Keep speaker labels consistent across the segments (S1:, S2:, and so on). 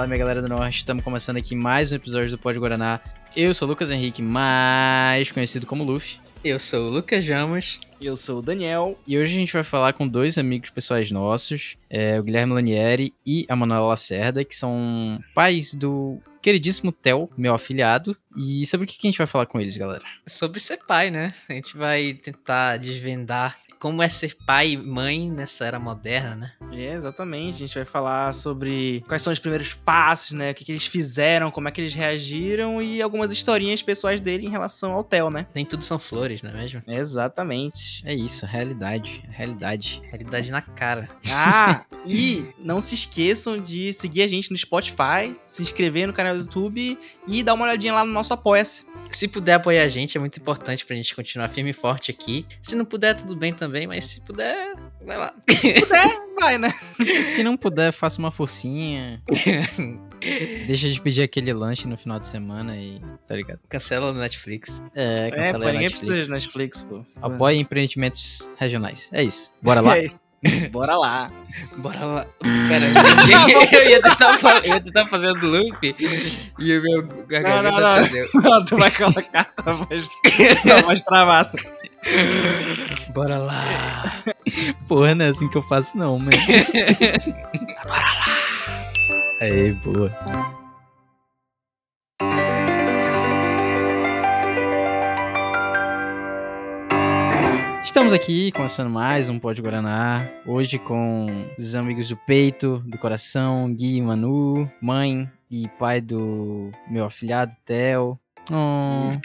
S1: Fala, minha galera do Norte, estamos começando aqui mais um episódio do Pode Guaraná. Eu sou o Lucas Henrique, mais conhecido como Luffy.
S2: Eu sou o Lucas Jamas.
S3: E eu sou o Daniel.
S1: E hoje a gente vai falar com dois amigos pessoais nossos, é, o Guilherme Lanieri e a Manuela Lacerda, que são pais do queridíssimo Theo, meu afilhado. E sobre o que a gente vai falar com eles, galera?
S2: Sobre ser pai, né? A gente vai tentar desvendar como é ser pai e mãe nessa era moderna, né?
S3: É, exatamente. A gente vai falar sobre quais são os primeiros passos, né? O que, que eles fizeram, como é que eles reagiram e algumas historinhas pessoais dele em relação ao Theo, né?
S2: Nem tudo são flores, não é mesmo?
S3: Exatamente.
S1: É isso, realidade. Realidade.
S2: Realidade na cara.
S3: Ah, e não se esqueçam de seguir a gente no Spotify, se inscrever no canal do YouTube e dar uma olhadinha lá no nosso Apoia-se.
S2: Se puder apoiar a gente, é muito importante pra gente continuar firme e forte aqui. Se não puder, tudo bem também, mas se puder, vai lá.
S3: Se puder, vai, né?
S1: Se não puder, faça uma forcinha. Deixa de pedir aquele lanche no final de semana e. Tá ligado?
S2: Cancela no Netflix.
S1: É,
S3: É,
S1: cancela
S3: pô,
S1: a
S3: ninguém
S1: Netflix.
S3: precisa de Netflix, pô.
S1: Apoie empreendimentos regionais. É isso. Bora lá.
S3: É. Bora lá.
S2: Bora lá. Pera, eu, eu ia tentar, eu ia tentar fazer do loop e o meu garganta
S3: Não, não, não.
S2: perdeu.
S3: Não, tu vai colocar a tua voz, tua voz travada.
S1: Bora lá. Porra, não é assim que eu faço, não, mano. Bora lá. Aí, boa. Estamos aqui começando mais um Pode Guaraná. Hoje com os amigos do peito, do coração, Gui e Manu, mãe e pai do meu afilhado, Theo. Oh.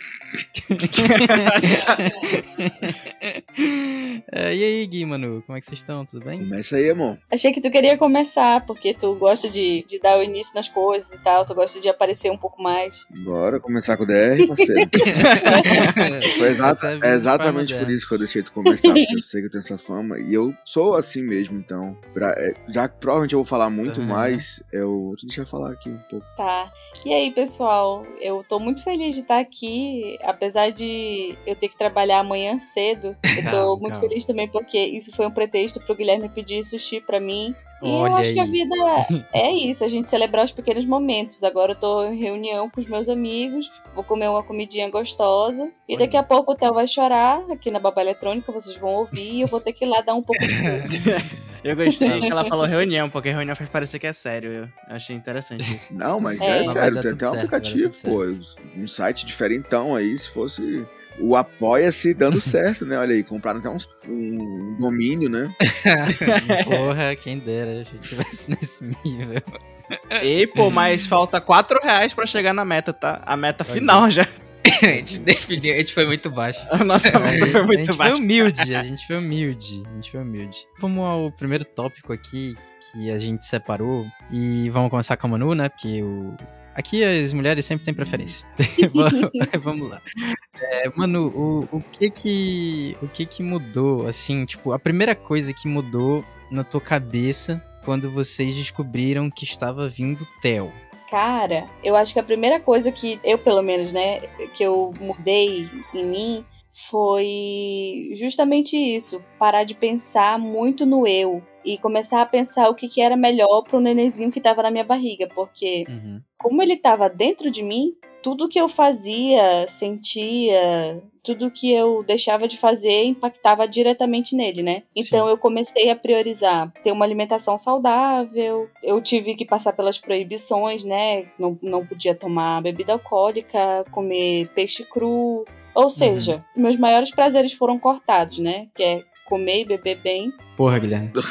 S1: É, e aí, Gui, Manu, como é que vocês estão? Tudo bem?
S4: Começa aí, amor.
S5: Achei que tu queria começar, porque tu gosta de, de dar o início nas coisas e tal, tu gosta de aparecer um pouco mais.
S4: Bora começar com o DR, parceiro. Foi exata-
S1: é
S4: é exatamente por isso que eu deixei tu começar, porque eu sei que eu tenho essa fama. E eu sou assim mesmo, então. pra- é, já que provavelmente eu vou falar muito
S1: Aham.
S4: mais, eu. Deixa eu falar aqui um pouco.
S5: Tá. E aí, pessoal, eu tô muito feliz de estar aqui, apesar de eu ter que trabalhar amanhã cedo. Eu tô muito feliz também porque isso foi um pretexto pro Guilherme pedir sushi pra mim. E
S1: Olha
S5: eu acho que a
S1: aí.
S5: vida é isso, a gente celebrar os pequenos momentos. Agora eu tô em reunião com os meus amigos, vou comer uma comidinha gostosa. E
S1: Olha.
S5: daqui a pouco o Theo vai chorar aqui na Baba Eletrônica, vocês vão ouvir, e eu vou ter que ir lá dar um pouco de.
S3: Eu gostei que ela falou reunião, porque reunião faz parecer que é sério. Eu achei interessante isso.
S4: Não, mas
S5: É.
S4: é, sério, tem até um
S1: certo,
S4: aplicativo, pô. Um site diferentão aí, se fosse. O Apoia-se dando certo, né? Olha aí, compraram até um, um domínio, né?
S1: Porra, quem dera a gente tivesse nesse nível.
S3: Ei, pô, mas falta 4 reais pra chegar na meta, tá? A meta
S1: Olha.
S3: final já.
S2: a gente definiu, a gente foi muito baixo.
S3: A nossa meta foi
S1: a
S3: muito
S1: gente foi
S3: baixa.
S1: humilde, a gente foi humilde, a gente foi humilde. Vamos ao primeiro tópico aqui que a gente separou e vamos começar com a Manu, né? Porque o... aqui as mulheres sempre têm preferência. vamos, lá. É, Manu, o, o que que o que que mudou assim, tipo, a primeira coisa que mudou na tua cabeça quando vocês descobriram que estava vindo Theo?
S5: Cara, eu acho que a primeira coisa que eu, pelo menos, né, que eu mudei em mim foi justamente isso. Parar de pensar muito no eu e começar a pensar o que, que era melhor pro nenenzinho que tava na minha barriga. Porque,
S1: Uhum.
S5: como ele tava dentro de mim, tudo que eu fazia, sentia, tudo que eu deixava de fazer impactava diretamente nele, né? Então
S1: Sim.
S5: eu comecei a priorizar ter uma alimentação saudável. Eu tive que passar pelas proibições, né? Não, não podia tomar bebida alcoólica, comer peixe cru. Ou seja, meus maiores prazeres foram cortados, né? Que é comer e beber bem.
S1: Porra, Guilherme.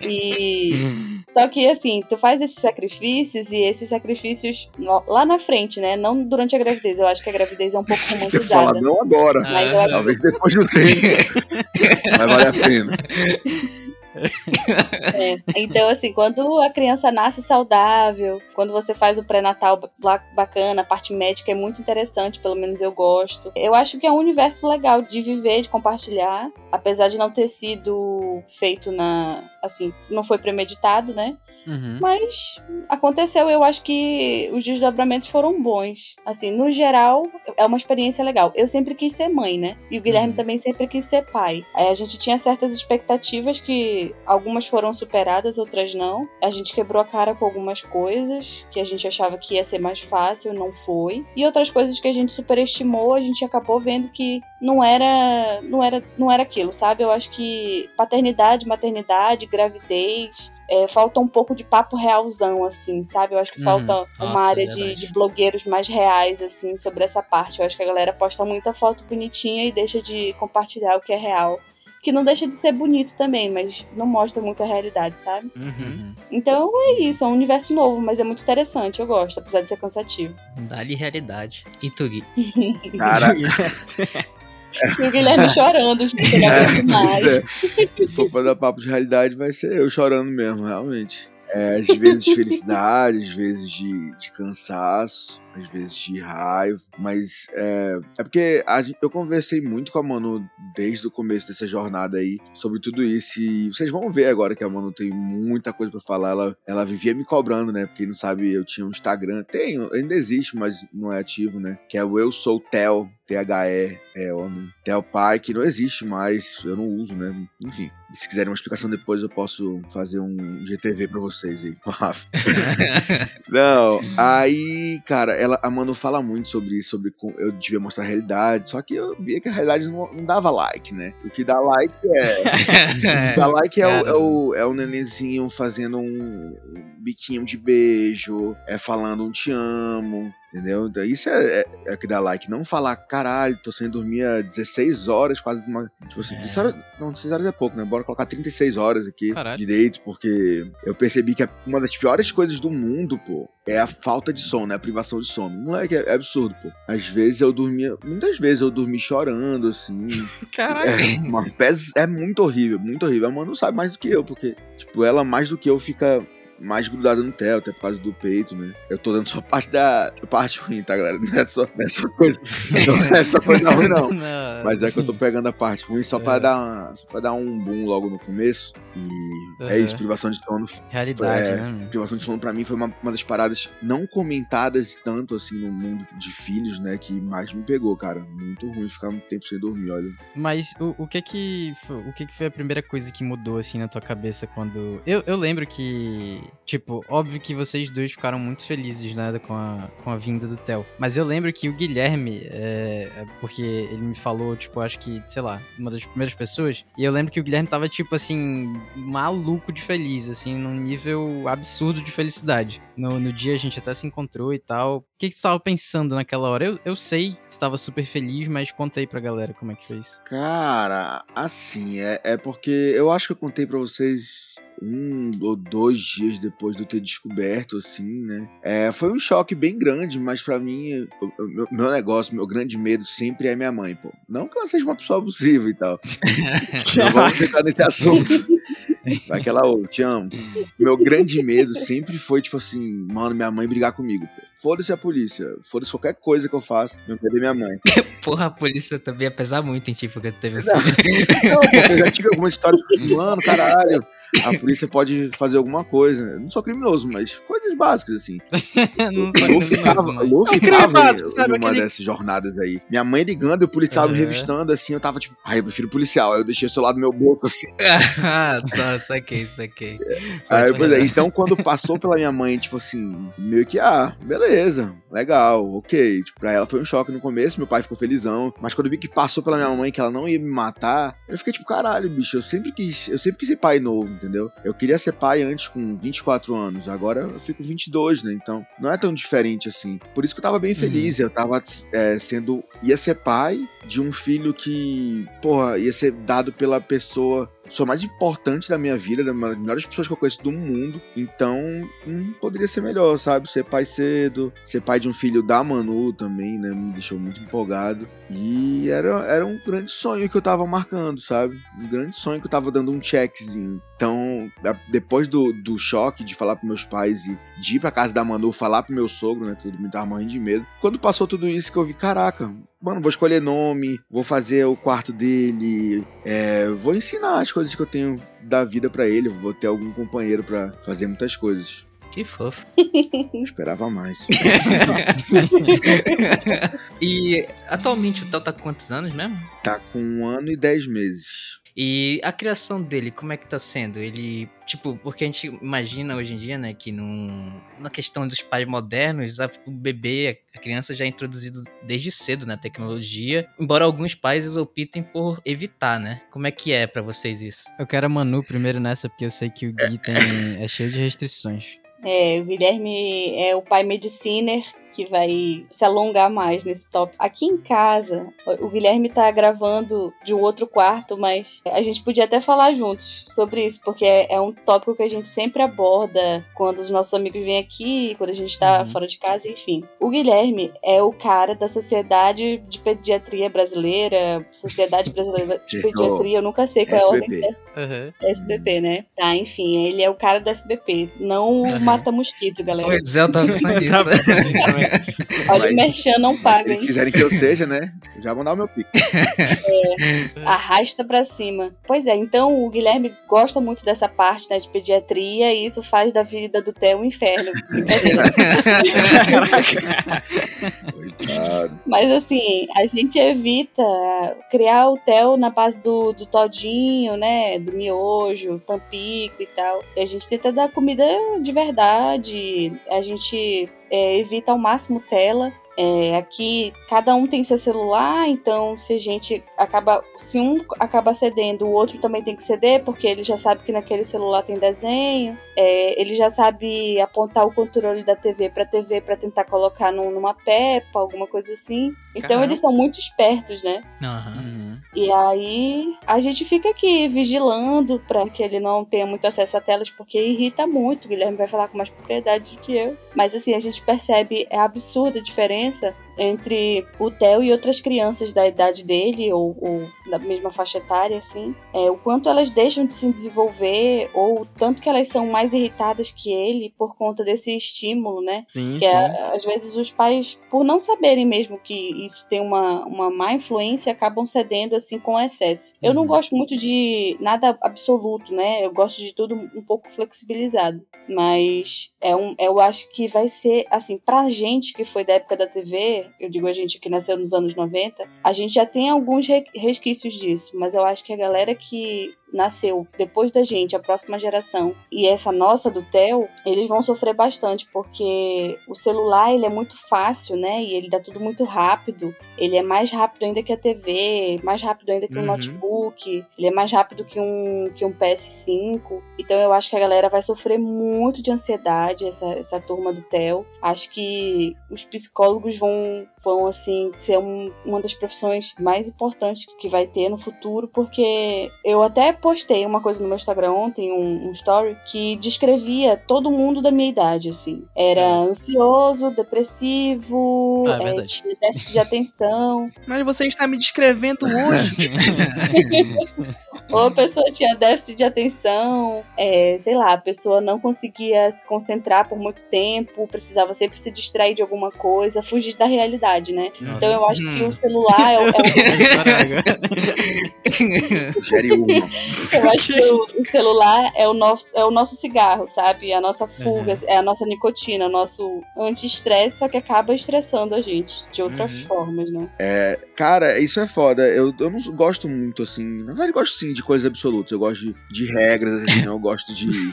S5: E Só que, assim, tu faz esses sacrifícios e esses sacrifícios lá na frente, né? Não durante a gravidez. Eu acho que a gravidez é um pouco romantizada.
S4: não agora.
S5: Mas eu acho
S4: Talvez depois do tempo. Mas vale a pena.
S5: É. Então, assim, quando a criança nasce saudável, quando você faz o pré-natal ba- bacana, a parte médica é muito interessante, pelo menos eu gosto. Eu acho que é um universo legal de viver, de compartilhar, apesar de não ter sido feito na. Assim, não foi premeditado, né?
S1: Uhum.
S5: Mas aconteceu, eu acho que os desdobramentos foram bons. Assim, no geral, é uma experiência legal. Eu sempre quis ser mãe, né? E o Guilherme
S1: Uhum.
S5: também sempre quis ser pai. Aí a gente tinha certas expectativas que algumas foram superadas, outras não. A gente quebrou a cara com algumas coisas que a gente achava que ia ser mais fácil, não foi. E outras coisas que a gente superestimou, a gente acabou vendo que não era, não era, não era aquilo, sabe? Eu acho que paternidade, maternidade, gravidez, é, falta um pouco de papo realzão, assim, sabe? Eu acho que
S1: Uhum.
S5: falta uma
S2: Nossa,
S5: área
S2: é
S5: de, de blogueiros mais reais, assim, sobre essa parte. Eu acho que a galera posta muita foto bonitinha e deixa de compartilhar o que é real. Que não deixa de ser bonito também, mas não mostra muito a realidade, sabe?
S3: Uhum.
S1: Uhum.
S5: Então é isso, é um universo novo, mas é muito interessante, eu gosto, apesar de ser cansativo.
S2: Dá-lhe realidade. E tu, Gui?
S4: Cara,
S5: E o Guilherme chorando, gente, ele
S4: É,
S5: mais.
S4: Se for pra dar papo de realidade, vai ser eu chorando mesmo, realmente. É, às vezes de felicidade, às vezes de, de cansaço, às vezes de raiva, mas é, é porque a eu conversei muito com a Manu desde o começo dessa jornada aí sobre tudo isso e vocês vão ver agora que a Manu tem muita coisa pra falar. Ela, ela vivia me cobrando, né? Porque não sabe, eu tinha um Instagram, tem, ainda existe, mas não é ativo, né? Que é o Eu Sou Tel, T-H-E, é, né? Tel Pai, que não existe mais, eu não uso, né? Enfim, se quiserem uma explicação depois, eu posso fazer um GTV pra vocês aí. Não, aí, cara, ela, a Manu fala muito sobre isso, sobre como eu devia mostrar a realidade, só que eu via que a realidade não, não dava like, né? O que dá like é. o que dá like é o, é, o, é o nenenzinho fazendo um biquinho de beijo, é falando um te amo. Entendeu? Então, isso é, é, é o que dá like. Não falar, caralho, tô sem dormir há 16 horas, quase uma. Tipo assim,
S2: É.
S4: 16 horas, não, 16 horas é pouco, né? Bora colocar 36 horas aqui
S1: Caralho.
S4: direito, porque eu percebi que a- uma das piores coisas do mundo, pô, é a falta de sono, é a privação de sono. Moleque, é, é absurdo, pô. Às vezes eu dormia. Muitas vezes eu dormi chorando, assim.
S3: Caraca.
S4: É, uma é muito horrível, muito horrível. A Manu sabe mais do que eu, porque, tipo, ela mais do que eu fica mais grudada no Theo, até por causa do peito, né? Eu tô dando só parte da parte ruim, tá, galera? Não é só, não é só coisa. Não é só coisa ruim, não. Mas é que eu tô pegando a parte ruim só pra,
S1: É.
S4: dar, uma- só pra dar um boom logo no começo. E é
S1: Uhum.
S4: isso, privação de sono.
S1: Realidade,
S4: É.
S1: né?
S4: Privação de sono pra mim foi uma, uma das paradas não comentadas tanto assim no mundo de filhos, né? Que mais me pegou, cara. Muito ruim ficar muito tempo sem dormir, olha.
S1: Mas o, o que que foi, o que que foi a primeira coisa que mudou assim na tua cabeça quando eu, eu lembro que tipo óbvio que vocês dois ficaram muito felizes né com a, com a vinda do Theo. Mas eu lembro que o Guilherme é, é porque ele me falou tipo acho que sei lá uma das primeiras pessoas e eu lembro que o Guilherme tava tipo assim maluco de feliz assim num nível absurdo de felicidade. No, no dia a gente até se encontrou e tal. O que você tava pensando naquela hora? Eu, eu sei que você tava super feliz mas conta aí pra galera como é que foi isso.
S4: Cara, assim, é, é porque eu acho que eu contei pra vocês um ou dois dias depois de eu ter descoberto, assim, né? É, foi um choque bem grande, mas pra mim, meu, meu negócio, meu grande medo sempre é minha mãe, pô. Não que ela seja uma pessoa abusiva e tal. Não vamos entrar nesse assunto. Vai que ela, ô, te amo. Meu grande medo sempre foi, tipo assim, mano, minha mãe brigar comigo, pô. Foda-se a polícia, foda-se qualquer coisa que eu faça, eu perder minha mãe.
S2: Porra, a polícia também ia pesar muito em ti, porque tu teve.
S4: Não, não, eu já tive alguma história, mano, caralho, a polícia pode fazer alguma coisa. Eu não sou criminoso, mas coisas básicas, assim.
S1: não
S4: O Lu ficava, o Lu
S3: É um
S4: ficava
S3: sabe?
S4: numa
S3: Aquele-
S4: dessas jornadas aí. Minha mãe ligando e o policial me
S1: Uhum.
S4: revistando, assim, eu tava tipo, ai, eu prefiro policial. Aí eu deixei o celular do meu bolso, assim.
S2: ah, tá, saquei, saquei.
S4: Aí, pois é, então quando passou pela minha mãe, tipo assim, meio que, ah, beleza, legal, ok. Tipo, pra ela foi um choque no começo, meu pai ficou felizão. Mas quando eu vi que passou pela minha mãe que ela não ia me matar, eu fiquei tipo, caralho, bicho, eu sempre quis, eu sempre quis ser pai novo, entendeu? Eu queria ser pai antes com 24 anos, agora eu fico 22, né? Então não é tão diferente assim. Por isso que eu tava bem feliz, eu tava é, sendo, ia ser pai de um filho que, porra, ia ser dado pela pessoa pessoa mais importante da minha vida, das melhores pessoas que eu conheço do mundo. Então, não poderia ser melhor, sabe? Ser pai cedo, ser pai de um filho da Manu também, né? Me deixou muito empolgado. E era, era um grande sonho que eu tava marcando, sabe? Um grande sonho que eu tava dando um checkzinho. Então, depois do, do choque de falar pros meus pais e de ir pra casa da Manu, falar pro meu sogro, né? Tudo me tava morrendo de medo. Quando passou tudo isso que eu vi, caraca, mano, vou escolher nome, vou fazer o quarto dele, é, vou ensinar as coisas que eu tenho da vida pra ele, vou ter algum companheiro pra fazer muitas coisas.
S2: Que fofo.
S4: Eu esperava mais.
S2: e atualmente o Theo tá com quantos anos mesmo?
S4: tá com um ano e dez meses.
S2: E a criação dele, como é que tá sendo? Ele, tipo, porque a gente imagina hoje em dia, né, que num, na questão dos pais modernos, a, o bebê, a criança já é introduzido desde cedo na tecnologia, embora alguns pais optem por evitar, né? Como é que é pra vocês isso?
S1: Eu quero a Manu primeiro nessa, porque eu sei que o Gui tem, é cheio de restrições.
S5: É, o Guilherme é o pai mediciner que vai se alongar mais nesse tópico. Aqui em casa, o Guilherme tá gravando de um outro quarto, mas a gente podia até falar juntos sobre isso, porque é, é um tópico que a gente sempre aborda quando os nossos amigos vêm aqui, quando a gente tá
S1: Uhum.
S5: fora de casa, enfim. O Guilherme é o cara da Sociedade de Pediatria Brasileira, Sociedade Brasileira de. Pediatria, eu nunca sei qual é a ordem
S4: SBP.
S5: certa. SBP, né? Tá, enfim, ele é o cara do SBP. Não o mata-mosquito, galera.
S2: Pois é, eu tava pensando nisso.
S5: Olha o Merchan não paga,
S4: Se
S5: hein?
S4: quiserem que eu seja, né? Já vou dar o meu pico.
S5: Arrasta pra cima. Pois é, então o Guilherme gosta muito dessa parte, né, de pediatria, e isso faz da vida do Theo um inferno. Mas assim, a gente evita criar o Theo na base do, do todinho, né? Do miojo, tampico e tal. E a gente tenta dar comida de verdade. A gente é, evita ao máximo tela. É, aqui cada um tem seu celular, então se a gente acaba. Se um acaba cedendo, o outro também tem que ceder, porque ele já sabe que naquele celular tem desenho. É, ele já sabe apontar o controle da TV pra TV pra tentar colocar num- numa pepa, alguma coisa assim. Então
S2: Caramba.
S5: eles são muito espertos, né?
S1: Uhum.
S5: E aí a gente fica aqui vigilando pra que ele não tenha muito acesso a telas, porque irrita muito. O Guilherme vai falar com mais propriedade do que eu. Mas assim, a gente percebe a absurda diferença doença entre o Theo e outras crianças da idade dele, ou, ou da mesma faixa etária, assim. É, o quanto elas deixam de se desenvolver, ou o tanto que elas são mais irritadas que ele por conta desse estímulo, né?
S3: Sim,
S5: Que
S3: sim.
S5: é, às vezes os pais, por não saberem mesmo que isso tem uma, uma má influência, acabam cedendo assim com excesso. Eu não
S1: Uhum.
S5: gosto muito de nada absoluto, né? Eu gosto de tudo um pouco flexibilizado. Mas é um, eu acho que vai ser, assim, pra gente que foi da época da TV, eu digo a gente que nasceu nos anos 90, a gente já tem alguns re- resquícios disso. Mas eu acho que a galera que nasceu depois da gente, a próxima geração, e essa nossa do Theo, eles vão sofrer bastante, porque o celular ele é muito fácil, né? E ele dá tudo muito rápido. Ele é mais rápido ainda que a TV, mais rápido ainda que um
S3: Uhum.
S5: notebook, ele é mais rápido que um, que um PS5. Então eu acho que a galera vai sofrer muito de ansiedade, essa, essa turma do Theo. Acho que os psicólogos vão, vão assim, ser um- uma das profissões mais importantes que vai ter no futuro, porque eu até postei uma coisa no meu Instagram ontem, um, um story, que descrevia todo mundo da minha idade, assim. Era ansioso, depressivo,
S1: Ah, é
S5: é, tinha déficit de atenção,
S3: Mas você está me descrevendo hoje.
S5: ou a pessoa tinha déficit de atenção, é, sei lá, a pessoa não conseguia se concentrar por muito tempo, precisava sempre se distrair de alguma coisa, fugir da realidade, né? Então eu acho que
S2: Hum.
S5: o celular é, o- é o. Eu acho que o, o celular é o, nosso, é o nosso cigarro, sabe? É a nossa fuga, é a nossa nicotina, o nosso anti-estresse, só que acaba estressando a gente de outras
S3: Uhum.
S5: formas, né?
S4: Cara, isso é foda. Eu, eu não gosto muito, assim. Na verdade, eu gosto sim de coisas absolutas. Eu gosto de, de regras, assim. eu gosto de.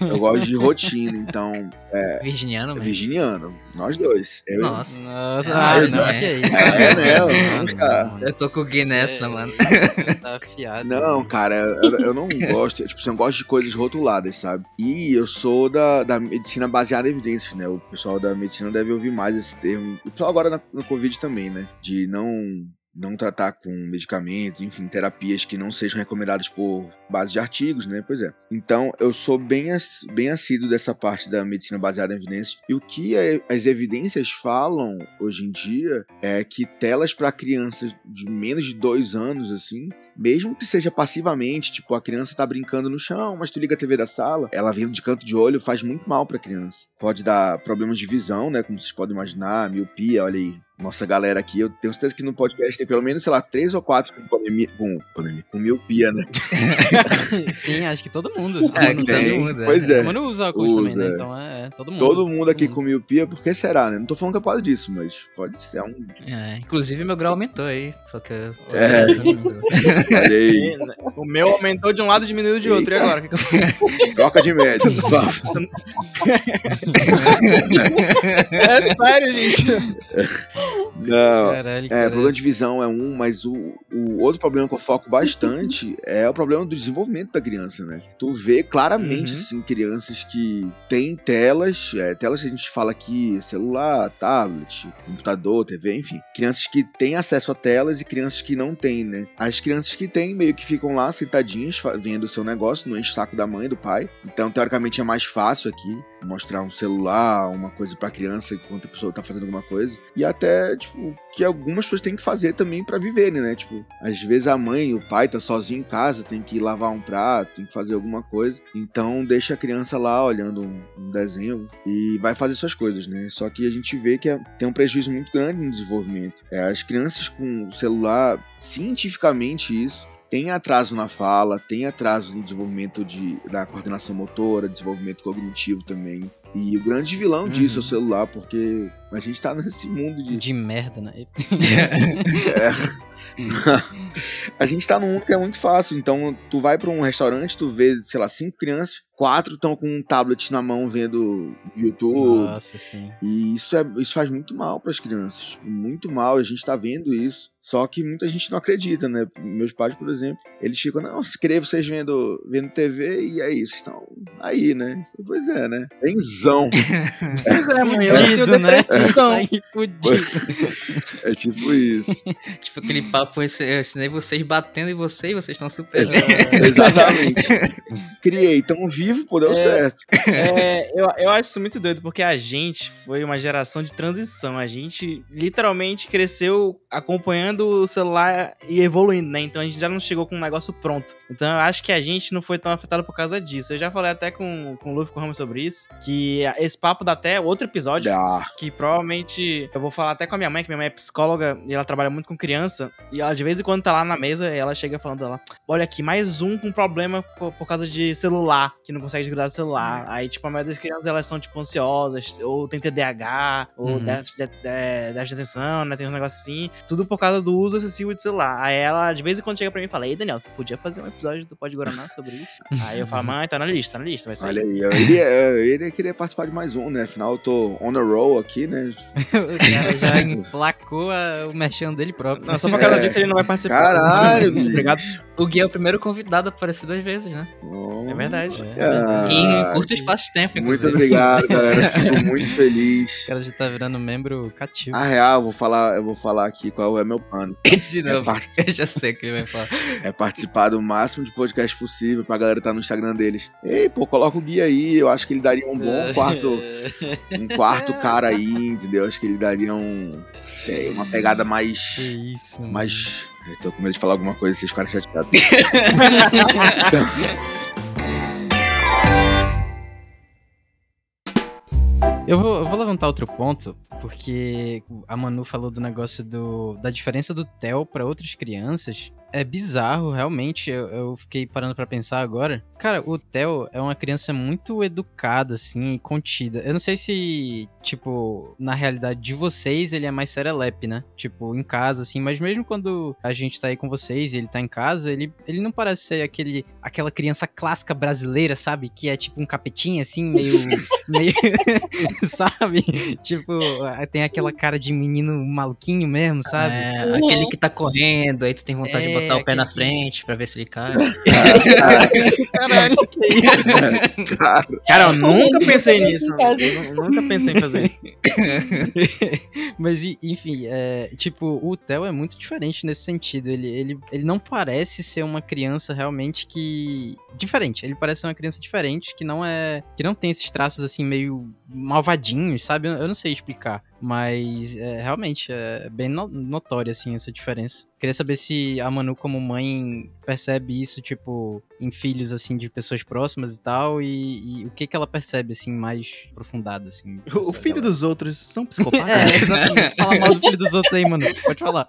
S4: Eu gosto de rotina. Então,
S2: Virginiano, mesmo.
S4: virginiano. Nós dois. Eu,
S2: Nossa.
S1: Nossa,
S2: Ah, não,
S1: não,
S2: é.
S1: que é isso?
S4: É, né?
S1: Não,
S4: Vamos
S1: não,
S4: tá.
S1: mano.
S2: Eu tô com o Gui nessa,
S1: É,
S2: mano.
S1: Tá afiado.
S4: Não, cara, eu, não gosto. Tipo, assim, eu gosto de coisas rotuladas, sabe? E eu sou da, da medicina baseada em evidências, né? O pessoal da medicina deve ouvir mais esse termo. O pessoal agora na- no Covid também, né? De não. Não tratar com medicamentos, enfim, terapias que não sejam recomendadas por base de artigos, né? Pois é. Então, eu sou bem, bem assíduo dessa parte da medicina baseada em evidências. E o que as evidências falam hoje em dia é que telas para crianças de menos de dois anos, assim, mesmo que seja passivamente, tipo, a criança tá brincando no chão, mas tu liga a TV da sala, ela vindo de canto de olho faz muito mal pra criança. Pode dar problemas de visão, né, como vocês podem imaginar, miopia, olha aí. Nossa galera aqui, eu tenho certeza que no podcast tem pelo menos, sei lá, três ou quatro com pandemia, com, pandemia, com miopia, né?
S1: Sim, acho que todo mundo.
S2: É,
S1: Mano,
S2: que
S4: tem.
S2: todo mundo, é.
S4: Pois é.
S1: Mano usa óculos
S4: Usa,
S1: também, né?
S4: é.
S1: Então é, é todo mundo.
S4: Todo mundo aqui
S1: Todo
S4: com miopia, por que será, né? Não tô falando que é por causa disso, mas pode ser um.
S2: É, inclusive meu grau aumentou aí, só que eu tô
S4: É. Olha aí,
S3: O meu aumentou de um lado e diminuiu de outro. E agora?
S4: Troca de média. por favor.
S3: É sério, gente.
S4: Não.
S1: Caralho,
S4: É,
S1: cara.
S4: problema de visão é um, mas o, o outro problema que eu foco bastante é o problema do desenvolvimento da criança, né? Tu vê claramente,
S3: Uhum.
S4: assim, crianças que têm telas, é, telas que a gente fala aqui, celular, tablet, computador, TV, enfim. Crianças que têm acesso a telas e crianças que não têm, né? As crianças que têm meio que ficam lá sentadinhas, vendo o seu negócio, não enche o saco da mãe e do pai. Então, teoricamente, é mais fácil aqui mostrar um celular, uma coisa pra criança enquanto a pessoa tá fazendo alguma coisa. E até, tipo, que algumas pessoas têm que fazer também pra viverem, né? Tipo, às vezes a mãe, o pai tá sozinho em casa, tem que lavar um prato, tem que fazer alguma coisa. Então deixa a criança lá olhando um, desenho e vai fazer suas coisas, né? Só que a gente vê que é- tem um prejuízo muito grande no desenvolvimento. É, as crianças com celular, cientificamente isso, tem atraso na fala, tem atraso no desenvolvimento de, da coordenação motora, desenvolvimento cognitivo também. E o grande vilão disso é o
S1: Uhum.
S4: celular, porque a gente tá nesse mundo de
S1: De merda, né?
S4: a gente tá num mundo que é muito fácil. Então, tu vai pra um restaurante, tu vê, sei lá, cinco crianças, quatro estão com um tablet na mão vendo YouTube.
S1: Nossa, sim.
S4: E isso, é, isso faz muito mal pras crianças. tipo, Muito mal, a gente tá vendo isso. Só que muita gente não acredita, né? Meus pais, por exemplo, eles ficam, não, se querer vocês vendo, vendo TV e é isso, estão aí, né? Falei, Pois é, né? Benzão.
S3: Pois é, mãe. Eu tenho
S1: né?
S3: depressão.
S1: Fudido.
S4: É tipo isso.
S2: tipo aquele papo, eu ensinei vocês batendo em você e vocês estão super.
S4: Exatamente. Criei tão vivo, pô, deu
S3: É.
S4: certo.
S3: É, eu, eu acho isso muito doido, porque a gente foi uma geração de transição. A gente literalmente cresceu acompanhando o celular e evoluindo, né? Então a gente já não chegou com um negócio pronto. Então eu acho que a gente não foi tão afetado por causa disso. Eu já falei até com, com o Luffy com o Ramos sobre isso, que esse papo dá até outro episódio.
S4: Ah,
S3: que provavelmente eu vou falar até com a minha mãe, que minha mãe é psicóloga e ela trabalha muito com criança. E ela de vez em quando tá lá na mesa e ela chega falando dela: Olha aqui, mais um com problema por, por causa de celular, que não consegue desgrudar do celular. Aí, tipo, a maioria das crianças elas são, tipo, ansiosas, ou tem TDAH, ou
S1: Uhum.
S3: déficit de, de, de atenção, né? Tem uns negócios assim. Tudo por causa do uso excessivo de celular. Aí ela, de vez em quando, chega pra mim e fala: Ei, Daniel, tu podia fazer um episódio do Pode Guaraná sobre isso? aí eu falo: Mãe, tá na lista, tá na lista, vai sair.
S4: Olha aí, eu iria, eu iria querer participar de mais um, né? Afinal, eu tô on a roll aqui, né?
S1: O cara já emplacou a- o merchan dele próprio.
S3: Não, só por causa
S4: É.
S3: disso ele não vai participar.
S4: Caralho,
S3: Obrigado.
S2: O Gui é o primeiro convidado a aparecer duas vezes, né?
S3: É verdade.
S4: Ah,
S2: E em curto espaço de tempo,
S4: Muito
S2: inclusive.
S4: obrigado, galera. Fico muito
S1: O
S4: feliz.
S1: cara já tá virando membro cativo.
S4: A real, eu vou falar, eu vou falar aqui qual é meu plano.
S2: De novo,
S4: parte.
S2: eu já sei o que ele vai falar.
S4: É participar do máximo de podcast possível pra galera estar no Instagram deles. Ei, pô, coloca o Gui aí. Eu acho que ele daria um bom quarto, um quarto cara aí, entendeu? Acho que ele daria um, sei, uma pegada
S1: Que
S4: mais,
S1: isso, mano.
S4: mais. Eu tô com medo de falar alguma coisa e vocês ficarem chateados.
S1: Eu vou, eu vou levantar outro ponto, porque a Manu falou do negócio do, da diferença do Theo para outras crianças. É bizarro, realmente. Eu, eu fiquei parando pra pensar agora. Cara, o Theo é uma criança muito educada, assim, e contida. Eu não sei se, tipo, na realidade de vocês ele é mais serelepe, né? Tipo, em casa, assim. Mas mesmo quando a gente tá aí com vocês e ele tá em casa, ele, ele não parece ser aquele, aquela criança clássica brasileira, sabe? Que é tipo um capetinho, assim, meio. meio sabe? Tipo, tem aquela cara de menino maluquinho mesmo, sabe?
S2: É, aquele que tá correndo, aí tu tem vontade de
S1: É,
S2: botar o pé na frente pra ver se ele cai.
S3: Caralho, que isso?
S4: Cara,
S3: Cara, eu nunca pensei nisso. Eu nu- nunca pensei em fazer isso.
S1: Mas, enfim, é, tipo, o Theo é muito diferente nesse sentido. Ele, ele, ele não parece ser uma criança realmente que. Diferente. Ele parece ser uma criança diferente, que não é. que não tem esses traços assim, meio malvadinhos, sabe? Eu, não sei explicar. Mas é, realmente é bem no- notória, assim, essa diferença. Queria saber se a Manu, como mãe, percebe isso, tipo, em filhos, assim, de pessoas próximas e tal, e, e o que que ela percebe, assim, mais aprofundado, assim.
S3: O filho
S1: galera.
S3: dos outros são psicopatas?
S1: É, exatamente. Fala mal do filho dos outros aí, Manu. Pode falar.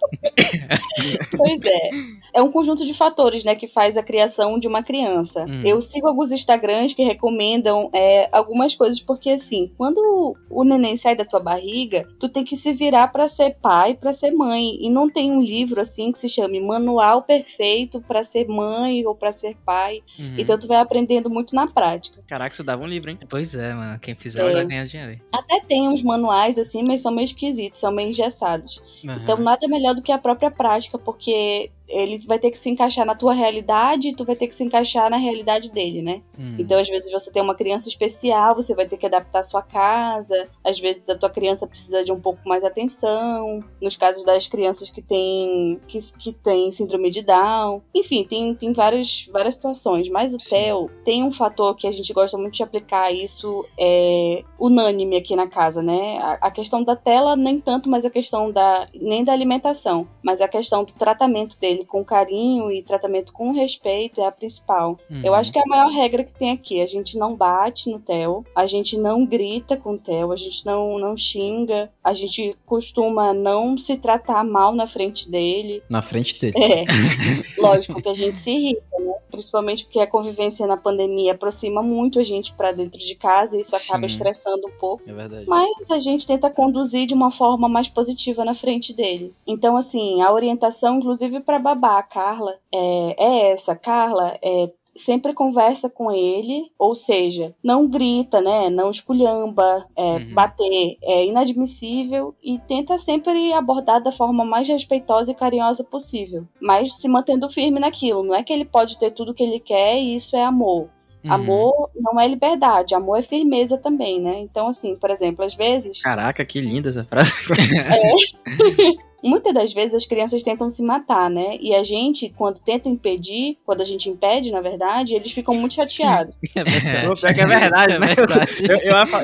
S5: Pois é. É um conjunto de fatores, né, que faz a criação de uma criança.
S1: Uhum.
S5: Eu sigo alguns Instagrams que recomendam é, algumas coisas, porque assim, quando o neném sai da tua barriga, tu tem que se virar pra ser pai, pra ser mãe. E não tem um livro assim que se chame Manual Perfeito pra ser mãe ou pra ser pai.
S1: Uhum.
S5: Então tu vai aprendendo muito na prática.
S3: Caraca, isso dava um livro, hein?
S2: Pois é, mano. Quem fizer
S5: É.
S2: vai ganhar dinheiro. aí.
S5: Até tem uns manuais assim, mas são meio esquisitos, são meio engessados.
S1: Aham.
S5: Então nada melhor do que a própria prática, porque ele vai ter que se encaixar na tua realidade e tu vai ter que se encaixar na realidade dele, né?
S1: Uhum.
S5: Então, às vezes, você tem uma criança especial, você vai ter que adaptar a sua casa. Às vezes, a tua criança precisa de um pouco mais de atenção. Nos casos das crianças que têm que, que têm síndrome de Down. Enfim, tem, tem várias, várias situações. Mas o
S1: Sim.
S5: TEL tem um fator que a gente gosta muito de aplicar. Isso é unânime aqui na casa, né? A, a questão da tela, nem tanto, mas a questão da. nem da alimentação. Mas a questão do tratamento dele com carinho e tratamento com respeito é a principal.
S1: Uhum.
S5: Eu acho que é a maior regra que tem aqui. A gente não bate no Theo, a gente não grita com o Theo, a gente não, não xinga, a gente costuma não se tratar mal na frente dele.
S1: Na frente dele.
S5: É, lógico que a gente se irrita, né? Principalmente porque a convivência na pandemia aproxima muito a gente pra dentro de casa e isso acaba
S1: Sim.
S5: estressando um pouco.
S1: É verdade.
S5: Mas a gente tenta conduzir de uma forma mais positiva na frente dele. Então, assim, a orientação, inclusive para babá, a Carla, é, é essa. Carla, é, sempre conversa com ele, ou seja, não grita, né? Não esculhamba, é,
S1: Uhum.
S5: bater é inadmissível e tenta sempre abordar da forma mais respeitosa e carinhosa possível, mas se mantendo firme naquilo. Não é que ele pode ter tudo que ele quer e isso é amor.
S1: Uhum.
S5: Amor não é liberdade, amor é firmeza também, né? Então, assim, por exemplo, às vezes,
S3: Caraca, que linda essa frase.
S5: muitas das vezes as crianças tentam se matar, né? E a gente, quando tenta impedir, quando a gente impede, na verdade, eles ficam muito chateados.
S1: É verdade.
S3: É verdade, né?
S1: É verdade.
S3: Eu,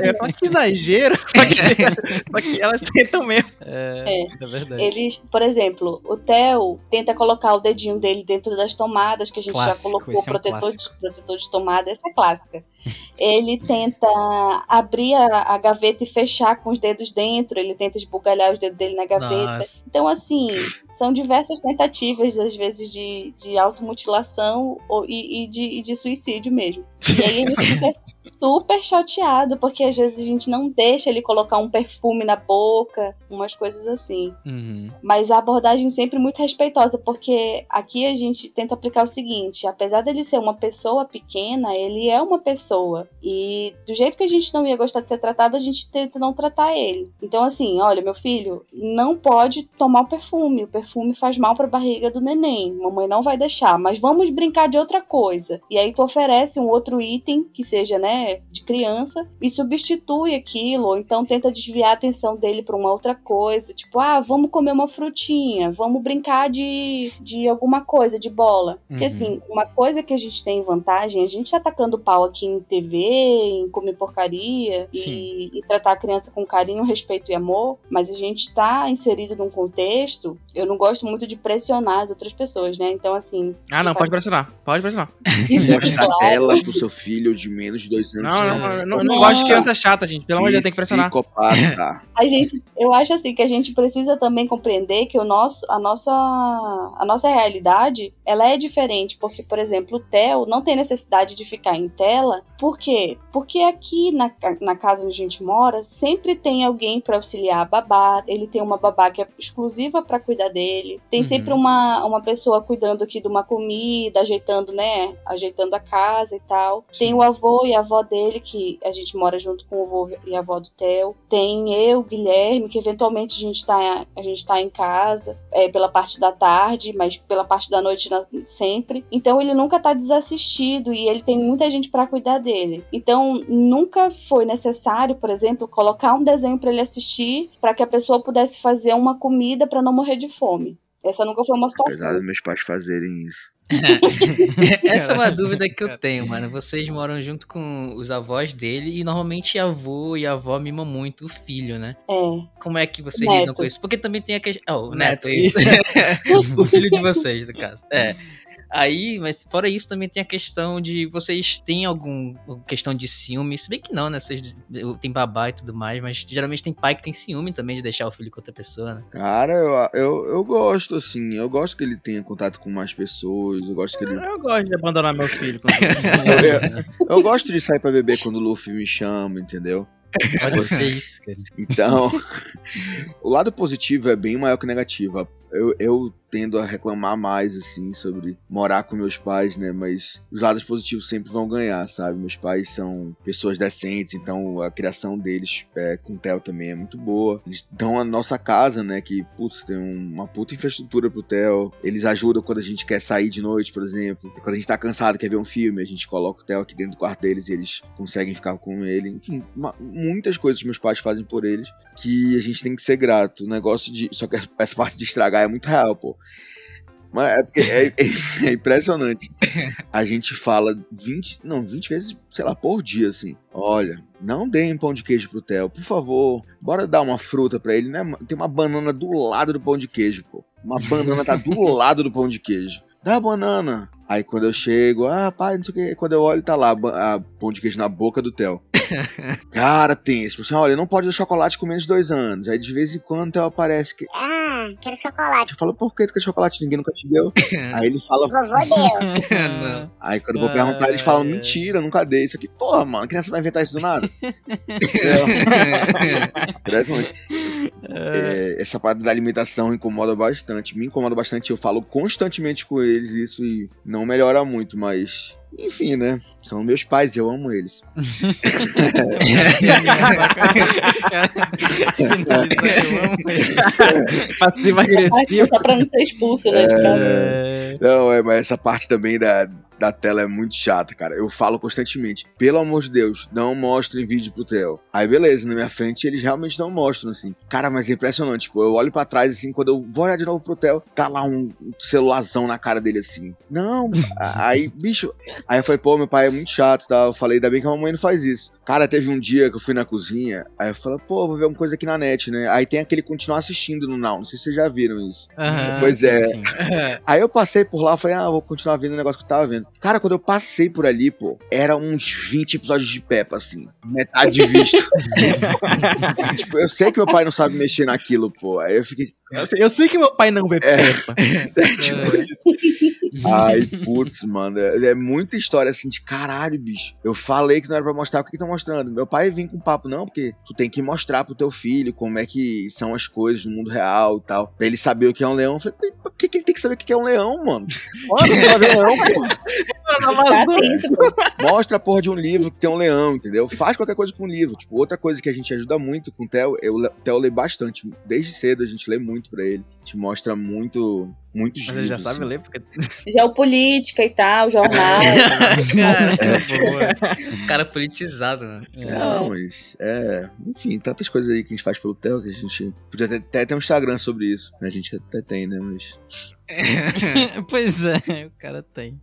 S3: eu que exagero, só que, só que elas tentam mesmo.
S1: É, é verdade.
S5: Eles, por exemplo, o Theo tenta colocar o dedinho dele dentro das tomadas, que a gente
S1: Clássico,
S5: já colocou
S1: é um
S5: protetor, de,
S1: clássico.
S5: protetor de tomada, essa é clássica. Ele tenta abrir a, a gaveta e fechar com os dedos dentro, ele tenta esbugalhar os dedos dele na gaveta.
S2: Nossa.
S5: Então, assim, são diversas tentativas, às vezes, de, de automutilação ou- e, e de, e de suicídio mesmo. E aí ele fica super chateado, porque às vezes a gente não deixa ele colocar um perfume na boca, umas coisas assim.
S1: Uhum.
S5: Mas a abordagem sempre muito respeitosa, porque aqui a gente tenta aplicar o seguinte: apesar dele ser uma pessoa pequena, ele é uma pessoa. E do jeito que a gente não ia gostar de ser tratado, a gente tenta não tratar ele. Então, assim, olha, meu filho, não pode tomar o perfume. O perfume faz mal pra barriga do neném. Mamãe não vai deixar, mas vamos brincar de outra coisa. E aí tu oferece um outro item que seja, né, de criança e substitui aquilo, ou então tenta desviar a atenção dele pra uma outra coisa, tipo, ah, vamos comer uma frutinha, vamos brincar de, de alguma coisa, de bola. Porque
S1: Uhum.
S5: assim, uma coisa que a gente tem vantagem, a gente tá atacando pau aqui em TV, em comer porcaria e, e tratar a criança com carinho, respeito e amor, mas a gente tá inserido num contexto, eu não gosto muito de pressionar as outras pessoas, né? Então, assim.
S3: Ah, não, pode pressionar. Pode pressionar.
S4: Mostra a tela pro seu filho de menos de dois anos.
S3: Não, não, não, não Não. gosto de criança chata, gente. Pelo amor de Deus, tem que pressionar.
S4: Psicopata.
S5: A gente, eu acho assim que a gente precisa também compreender que o nosso, a nossa, a nossa realidade, ela é diferente, porque por exemplo, o Theo não tem necessidade de ficar em tela, por quê? Porque aqui na, na casa onde a gente mora, sempre tem alguém para auxiliar a babá, ele tem uma babá que é exclusiva para cuidar dele, tem
S1: Uhum.
S5: sempre uma, uma pessoa cuidando aqui de uma comida, ajeitando, né, ajeitando a casa e tal. Tem o avô e a avó dele que a gente mora junto com o avô e a avó do Theo. Tem eu, Guilherme, que eventualmente a gente tá, a gente tá em casa é, pela parte da tarde, mas pela parte da noite na- sempre. Então ele nunca tá desassistido e ele tem muita gente para cuidar dele. Então nunca foi necessário, por exemplo, colocar um desenho para ele assistir para que a pessoa pudesse fazer uma comida para não morrer de fome. Essa nunca foi uma
S4: Apesar
S5: situação.
S4: dos meus pais fazerem isso.
S2: Essa é uma dúvida que eu tenho, mano. Vocês moram junto com os avós dele e normalmente avô e avó mimam muito o filho, né?
S5: É.
S2: Como é que vocês
S5: Neto.
S2: lidam com isso? Porque também tem a questão. Oh, o neto,
S3: Neto,
S2: isso. o filho de vocês, no caso. É. Aí, mas fora isso, também tem a questão de vocês têm algum questão de ciúme, se bem que não, né? Vocês tem babá e tudo mais, mas geralmente tem pai que tem ciúme também de deixar o filho com outra pessoa, né?
S4: Cara, eu, eu, eu gosto, assim. Eu gosto que ele tenha contato com mais pessoas. Eu gosto que ele.
S3: Eu gosto de abandonar meu filho. quando-
S4: Eu, eu gosto de sair pra beber quando o Luffy me chama, entendeu?
S1: Isso, cara.
S4: Então, o lado positivo é bem maior que o negativo. Eu, eu tendo a reclamar mais, assim, sobre morar com meus pais, né? Mas os lados positivos sempre vão ganhar, sabe? Meus pais são pessoas decentes, então a criação deles é, com o Theo também é muito boa. Eles dão a nossa casa, né? Que, putz, tem um- uma puta infraestrutura pro Theo. Eles ajudam quando a gente quer sair de noite, por exemplo. Quando a gente tá cansado, quer ver um filme, a gente coloca o Theo aqui dentro do quarto deles e eles conseguem ficar com ele. Enfim, uma- muitas coisas meus pais fazem por eles que a gente tem que ser grato. O negócio de. Só que essa parte de estragar é muito real, pô. Mas é porque é, é- é impressionante. A gente fala 20, não, 20 vezes, sei lá, por dia, assim. Olha, não deem pão de queijo pro Theo, por favor. Bora dar uma fruta pra ele, né? Tem uma banana do lado do pão de queijo, pô. Uma banana tá do lado do pão de queijo. Dá a banana. Aí quando eu chego, ah, pai, não sei o que. Quando eu olho, tá lá a pão de queijo na boca do Theo. Cara, tem esse. Assim, olha, não pode dar chocolate com menos de dois anos. Aí de vez em quando Theo aparece que.
S6: Ah, quero chocolate.
S4: Eu falo, por que tu quer chocolate? Ninguém nunca te deu. Aí ele fala.
S6: Vovô deu.
S4: Aí quando eu vou perguntar, eles falam,
S1: é.
S4: mentira, nunca dei isso aqui. Porra, mano, a criança vai inventar isso do nada. Impressionante. É, essa parte da alimentação incomoda bastante. Me incomoda bastante. Eu falo constantemente com eles isso e não melhora muito, mas. Enfim, né? São meus pais, eu amo eles.
S3: Passivo
S5: Ai,
S3: agressivo.
S5: Só pra não ser expulso, né, de casa.
S1: É,
S4: Não, é, mas essa parte também da, da tela é muito chata, cara. Eu falo constantemente. Pelo amor de Deus, não mostrem vídeo pro Theo. Aí, beleza, na minha frente eles realmente não mostram, assim. Cara, mas é impressionante. Tipo, eu olho pra trás, assim, quando eu vou olhar de novo pro Theo, tá lá um celularzão na cara dele, assim. Não, aí, bicho. Aí eu falei, pô, meu pai é muito chato, tá? Eu falei, ainda bem que a mamãe não faz isso. Cara, teve um dia que eu fui na cozinha, aí eu falei, pô, vou ver uma coisa aqui na net, né? Aí tem aquele continuar assistindo no Now. Não sei se vocês já viram isso.
S1: aham,
S4: Pois
S1: sim,
S4: é.
S1: sim.
S4: Aí eu passei por lá, falei, ah, vou continuar vendo o negócio que eu tava vendo. Cara, quando eu passei por ali, pô, era uns 20 episódios de Peppa, assim. Metade visto. tipo, eu sei que meu pai não sabe mexer naquilo, pô. Aí eu fiquei.
S3: Eu sei, eu sei que meu pai não vê
S4: É.
S3: Peppa.
S4: tipo isso. Ai, putz, mano. É, é muita história assim de caralho, bicho. Eu falei que não era pra mostrar, por que que estão mostrando? Meu pai vinha com papo, não, porque tu tem que mostrar pro teu filho como é que são as coisas no mundo real e tal. Pra ele saber o que é um leão. Eu falei, por que, que ele tem que saber o que é um leão, mano? Mostra pra ver um leão, porra.
S5: Tá atento.
S4: Mostra a porra de um livro que tem um leão, entendeu? Faz qualquer coisa com o livro. Tipo, outra coisa que a gente ajuda muito com o Theo, eu, o Theo lê bastante. Desde cedo a gente lê muito pra ele. A gente mostra muito, muitos
S3: Mas ele já sabe
S4: assim.
S3: ler, porque
S5: Geopolítica e tal, jornal.
S2: Cara,
S1: Boa.
S2: cara politizado, mano.
S4: Não, mas é. Enfim, tantas coisas aí que a gente faz pelo Theo que a gente. Podia até, até ter um Instagram sobre isso. né? A gente até tem, né? Mas.
S1: pois é, o cara tem.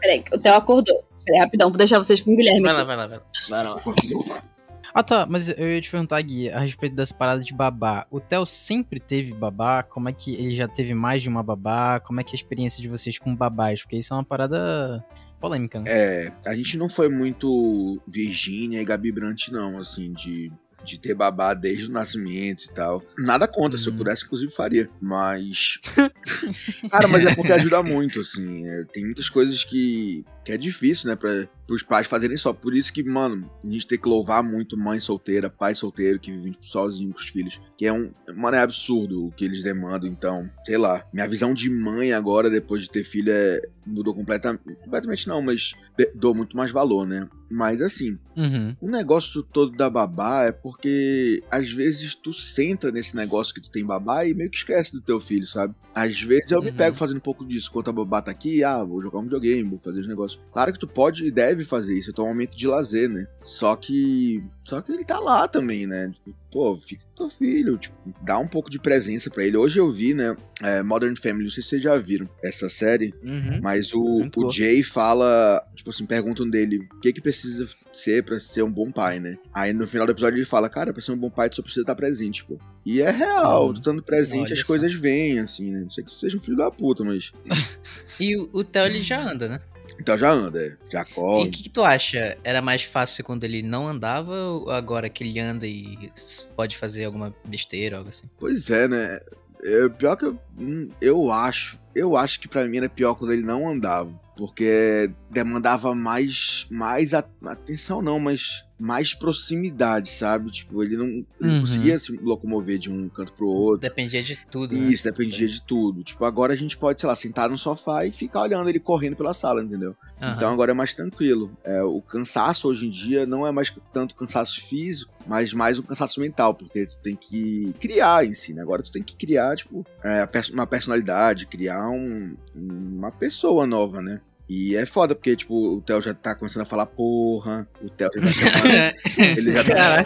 S5: Peraí, o Theo acordou. Peraí, rapidão, vou deixar vocês com o Guilherme.
S2: Vai lá,
S5: aqui.
S2: vai lá, vai lá.
S3: Não, não.
S1: Ah tá, mas eu ia te perguntar, Gui, a respeito das paradas de babá. O Theo sempre teve babá? Como é que ele já teve mais de uma babá? Como é que é a experiência de vocês com babás? Porque isso é uma parada polêmica, né?
S4: É, a gente não foi muito Virgínia e Gabi Brant, não, assim, de, de ter babá desde o nascimento e tal. Nada contra, se eu
S1: Uhum.
S4: pudesse, inclusive faria. Mas. Cara, mas é porque ajuda muito, assim. é, tem muitas coisas que, que é difícil, né, pra, pros pais fazerem só. Por isso que, mano, a gente tem que louvar muito mãe solteira, pai solteiro que vivem sozinho com os filhos. Que é um. Mano, é absurdo o que eles demandam. Então, sei lá. Minha visão de mãe agora, depois de ter filha, é- mudou completamente. Completamente não, mas de- dou muito mais valor, né? Mas assim,
S1: Uhum.
S4: o negócio todo da babá é porque às vezes tu senta nesse negócio que tu tem babá e meio que esquece do teu filho, sabe? Às vezes eu me
S2: Uhum.
S4: pego fazendo um pouco disso. Quando a babá tá aqui, ah, vou jogar um videogame, vou fazer os negócios. Claro que tu pode e deve fazer isso, é teu momento de lazer, né? Só que. Só que ele tá lá também, né? Tipo, pô, fica com teu filho, tipo, dá um pouco de presença pra ele. Hoje eu vi, né? é, Modern Family, não sei se vocês já viram essa série.
S3: Uhum.
S4: Mas o,
S3: Muito
S4: o. Jay fala, tipo assim, perguntam dele o que que precisa ser pra ser um bom pai, né? Aí no final do episódio ele fala, cara, pra ser um bom pai tu só precisa estar presente, pô. E é real,
S1: Uhum.
S4: tu estando presente
S2: Olha
S4: as
S2: só.
S4: coisas vêm, assim, né? Não sei que tu seja um filho da puta, mas...
S2: E o, o Theo, ele já anda, né?
S4: Então já anda, é. já
S2: E
S4: corre.
S2: o que, que tu acha? Era mais fácil quando ele não andava ou agora que ele anda e pode fazer alguma besteira, algo assim?
S4: Pois é, né? É, pior que eu, hum, eu acho, eu acho que pra mim era pior quando ele não andava. Porque demandava mais, mais atenção não, mas mais proximidade, sabe? Tipo, ele não, ele não
S1: Uhum.
S4: conseguia se locomover de um canto pro outro.
S2: Dependia de tudo, né?
S4: Isso, dependia de tudo. Tipo, agora a gente pode, sei lá, sentar no sofá e ficar olhando ele correndo pela sala, entendeu?
S2: Aham.
S4: Então agora é mais tranquilo. É, o cansaço hoje em dia não é mais tanto cansaço físico, mas mais um cansaço mental, porque tu tem que criar em si, né? Agora tu tem que criar, tipo, é, uma personalidade, criar um- uma pessoa nova, né? E é foda, porque, tipo, o Theo já tá começando a falar porra, o Theo já tá chamando. ele já tá.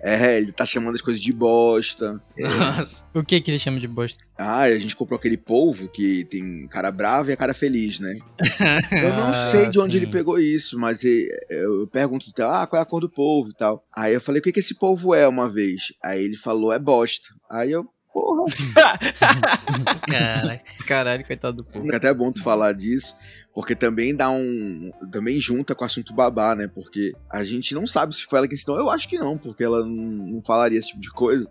S4: É, ele tá chamando as coisas de bosta.
S2: Nossa.
S1: O que que ele chama de bosta?
S4: Ah, a gente comprou aquele polvo que tem cara brava e a cara feliz, né? Eu não
S1: Ah,
S4: sei de onde
S1: sim.
S4: ele pegou isso, mas eu pergunto, ah, qual é a cor do polvo e tal. Aí eu falei, o que, que esse polvo é uma vez? Aí ele falou, é bosta. Aí eu, porra,
S2: Cara,
S1: Caralho, coitado do povo.
S4: é até bom tu falar disso, porque também dá um. Também junta com o assunto babá, né? Porque a gente não sabe se foi ela que ensinou. Eu acho que não, porque ela não, não falaria esse tipo de coisa.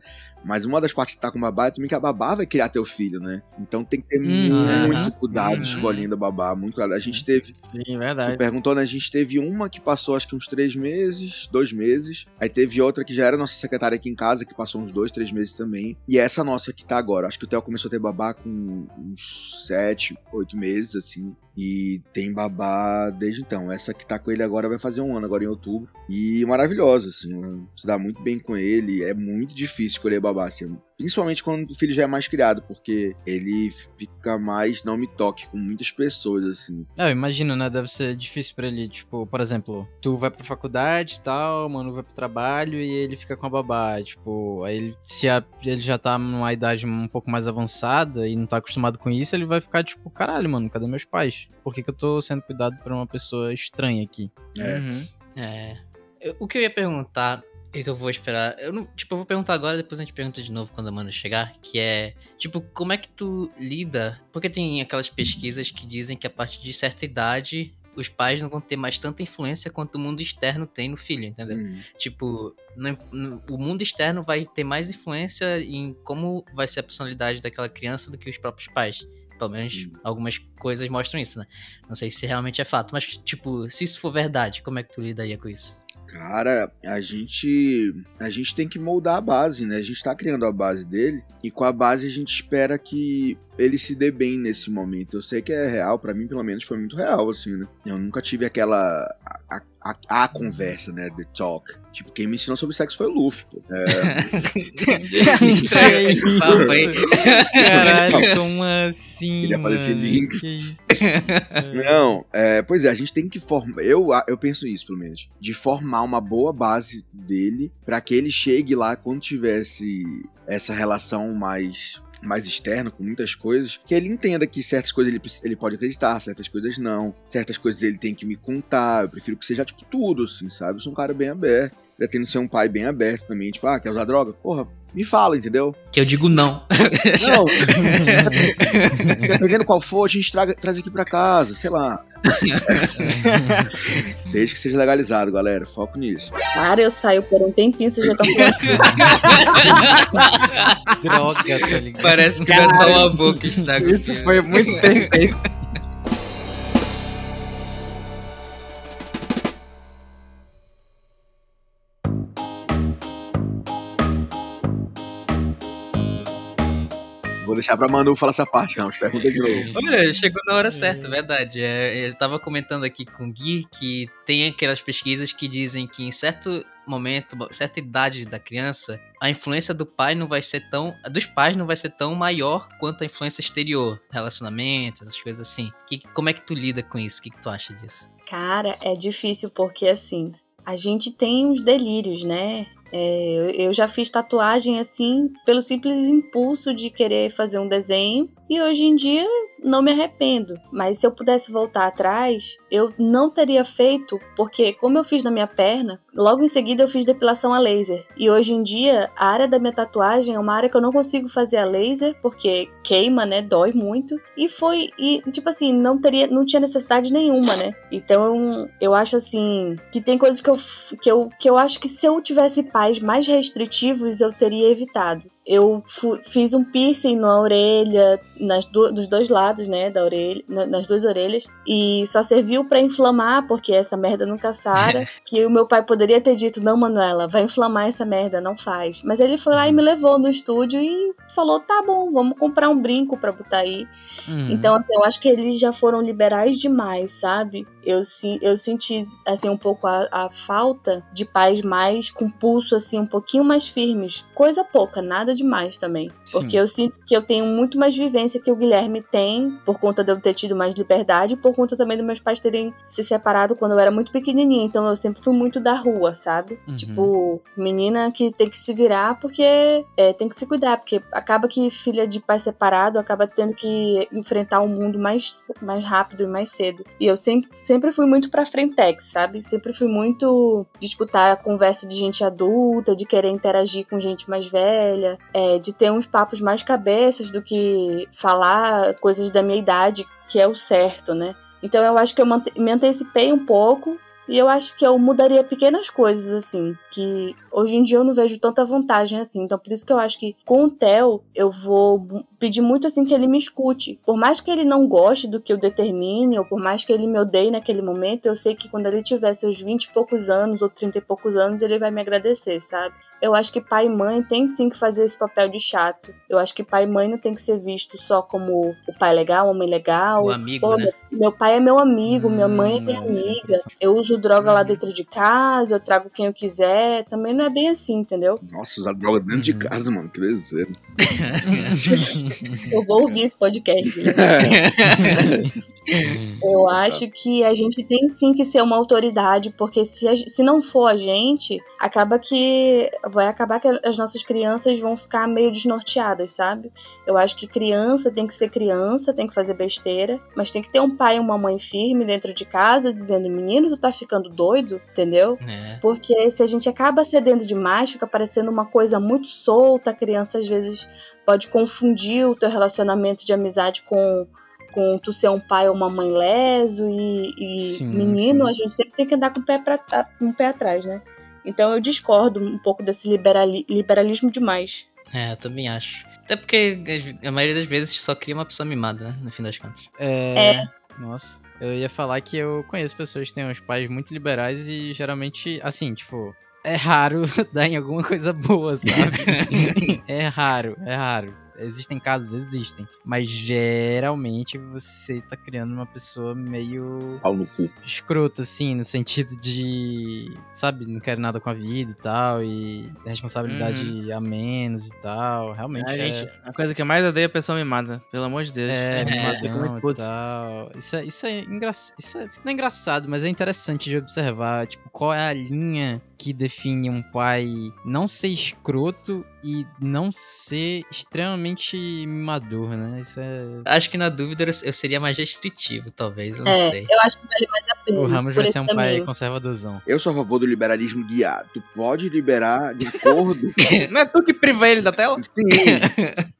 S4: Mas uma das partes que tá com babá é também que a babá vai criar teu filho, né? Então tem que ter
S1: Uhum.
S4: muito cuidado
S2: Uhum.
S4: escolhendo a babá. Muito cuidado. A gente teve.
S3: Sim,
S4: Tu
S3: verdade.
S4: perguntou, né? A gente teve uma que passou acho que uns três meses, dois meses. Aí teve outra que já era nossa secretária aqui em casa, que passou uns dois, três meses também. E essa nossa que tá agora. Acho que o Theo começou a ter babá com uns sete, oito meses, assim. E tem babá desde então. Essa que tá com ele agora vai fazer um ano, agora em outubro. E maravilhosa, assim. Se dá muito bem com ele. É muito difícil escolher babá, assim. Principalmente quando o filho já é mais criado, porque ele fica mais não me toque com muitas pessoas, assim.
S1: É, eu imagino, né? Deve ser difícil pra ele, tipo, por exemplo, tu vai pra faculdade e tal, mano vai pro trabalho e ele fica com a babá, tipo, aí ele, se a- ele já tá numa idade um pouco mais avançada e não tá acostumado com isso, ele vai ficar tipo, caralho, mano, cadê meus pais? Por que, que eu tô sendo cuidado por uma pessoa estranha aqui?
S4: É.
S3: Uhum.
S2: é. O que eu ia perguntar e que eu vou esperar. Eu não, tipo, eu vou perguntar agora, depois a gente pergunta de novo quando a Mano chegar, que é, tipo, como é que tu lida? Porque tem aquelas pesquisas que dizem que a partir de certa idade os pais não vão ter mais tanta influência quanto o mundo externo tem no filho, entendeu?
S4: Hum.
S2: Tipo, no- no- o mundo externo vai ter mais influência em como vai ser a personalidade daquela criança do que os próprios pais. Pelo menos
S4: Hum.
S2: algumas coisas mostram isso, né? Não sei se realmente é fato, mas, tipo, se isso for verdade, como é que tu lidaria com isso?
S4: Cara, a gente a gente tem que moldar a base, né? A gente tá criando a base dele e com a base a gente espera que ele se dê bem nesse momento. Eu sei que é real, pra mim pelo menos foi muito real assim, né? Eu nunca tive aquela a, a, a conversa, né, the talk. Tipo, quem me ensinou sobre sexo foi o Luffy, pô.
S2: Aí.
S1: Caralho, como assim?
S4: Queria fazer esse link. Não, é, pois é, a gente tem que formar. Eu, eu penso isso, pelo menos. De formar uma boa base dele pra que ele chegue lá quando tivesse essa relação mais. Mais externa, com muitas coisas, que ele entenda que certas coisas ele, ele pode acreditar, certas coisas não, certas coisas ele tem que me contar. Eu prefiro que seja, tipo, tudo, assim, sabe? Eu sou um cara bem aberto. Pretendo ser um pai bem aberto também, tipo, ah, quer usar droga? Porra, me fala, entendeu?
S2: Que eu digo não.
S4: Não, dependendo qual for, a gente traga, traz aqui pra casa, sei lá. Desde que seja legalizado, galera. Foco nisso.
S5: Claro, eu saio por um tempinho, vocês já estão falando.
S1: Droga, tá ligado?
S2: Parece que é só uma boca que estraga o
S3: Isso foi muito perfeito.
S4: Vou deixar pra Manu falar essa parte, Ramos. Pergunta de novo.
S2: Olha, chegou na hora certa, verdade. É, eu tava comentando aqui com o Gui que tem aquelas pesquisas que dizem que em certo momento, certa idade da criança, a influência do pai não vai ser tão. dos pais não vai ser tão maior quanto a influência exterior. Relacionamentos, essas coisas assim. Que, como é que tu lida com isso? O que, que tu acha disso?
S5: Cara, é difícil porque assim, a gente tem uns delírios, né? É, eu já fiz tatuagem assim pelo simples impulso de querer fazer um desenho e hoje em dia não me arrependo. Mas se eu pudesse voltar atrás, eu não teria feito, porque como eu fiz na minha perna, logo em seguida eu fiz depilação a laser. E hoje em dia, a área da minha tatuagem é uma área que eu não consigo fazer a laser, porque queima, né? Dói muito. E foi. E, tipo assim, não teria. Não tinha necessidade nenhuma, né? Então, eu acho assim. Que tem coisas que eu, que eu, que eu acho que se eu tivesse pais mais restritivos, eu teria evitado. Eu fiz um piercing na orelha, nas do, dos dois lados, né, da orelha, nas duas orelhas, e só serviu para inflamar, porque essa merda nunca sara. que o meu pai poderia ter dito: Não, Manuela, vai inflamar essa merda, não faz. Mas ele foi lá e me levou no estúdio e falou: Tá bom, vamos comprar um brinco pra botar aí. Uhum. Então, assim, eu acho que eles já foram liberais demais, sabe? Eu, eu senti, assim, um pouco a, a falta de pais mais com pulso, assim, um pouquinho mais firmes. Coisa pouca, nada demais também. Sim. Porque eu sinto que eu tenho muito mais vivência que o Guilherme tem, por conta de eu ter tido mais liberdade, por conta também dos meus pais terem se separado quando eu era muito pequenininha. Então eu sempre fui muito da rua, sabe? Uhum. Tipo, menina que tem que se virar porque é, tem que se cuidar, porque acaba que filha de pai separado acaba tendo que enfrentar o mundo mais, mais rápido e mais cedo. E eu sempre, sempre fui muito pra frentex, sabe? Sempre fui muito de escutar a conversa de gente adulta, de querer interagir com gente mais velha é, de ter uns papos mais cabeças do que falar coisas da minha idade, que é o certo, né? Então eu acho que eu me antecipei um pouco e eu acho que eu mudaria pequenas coisas, assim, que hoje em dia eu não vejo tanta vantagem assim. Então, por isso que eu acho que com o Theo, eu vou pedir muito, assim, que ele me escute. Por mais que ele não goste do que eu determine, ou por mais que ele me odeie naquele momento, eu sei que quando ele tiver seus 20 e poucos anos, ou 30 e poucos anos, ele vai me agradecer, sabe? Eu acho que pai e mãe tem sim que fazer esse papel de chato. Eu acho que pai e mãe não tem que ser visto só como o pai legal, a mãe legal.
S2: O amigo, Pô, né?
S5: Meu pai é meu amigo, hum, minha mãe é minha amiga. Eu uso droga lá dentro de casa, eu trago quem eu quiser. Também não é bem assim, entendeu?
S4: Nossa, usar droga dentro de casa, mano, que desejo.
S5: eu vou ouvir esse podcast. Eu acho que a gente tem sim que ser uma autoridade, porque se, a, se não for a gente, acaba que vai acabar que as nossas crianças vão ficar meio desnorteadas, sabe? Eu acho que criança tem que ser criança, tem que fazer besteira, mas tem que ter um pai e uma mãe firme dentro de casa dizendo: menino, tu tá ficando doido, entendeu? É. Porque se a gente acaba cedendo demais, fica parecendo uma coisa muito solta, a criança às vezes pode confundir o teu relacionamento de amizade com com tu ser um pai ou uma mãe leso e, e sim, menino, sim. a gente sempre tem que andar com o pé, pra, com o pé atrás, né? Então eu discordo um pouco desse liberali liberalismo demais.
S2: É, eu também acho. Até porque a maioria das vezes só cria uma pessoa mimada, né? No fim das contas.
S1: É. é. Nossa. Eu ia falar que eu conheço pessoas que têm uns pais muito liberais e geralmente, assim, tipo, é raro dar em alguma coisa boa, sabe? é raro, é raro. Existem casos, existem. Mas geralmente você tá criando uma pessoa meio.
S4: Pau no cu.
S1: Escrota, assim, no sentido de. Sabe, não quer nada com a vida e tal. E responsabilidade uhum. a menos e tal. Realmente.
S3: É,
S1: é...
S3: gente, a coisa que eu mais odeio é a pessoa mimada. Pelo amor de Deus.
S1: É, é mimadão e tal. Isso é, isso é engraçado. Isso é, não é engraçado, mas é interessante de observar. Tipo, qual é a linha que define um pai não ser escroto e não ser extremamente mimador, né? Isso é.
S2: Acho que na dúvida eu seria mais restritivo, talvez. Eu não
S5: é,
S2: sei.
S5: Eu acho que vale mais a pena.
S1: O Ramos vai ser um pai conservadorzão.
S4: Eu sou a favor do liberalismo guiado. Tu pode liberar de acordo.
S3: não é tu que priva ele da tela?
S4: Sim.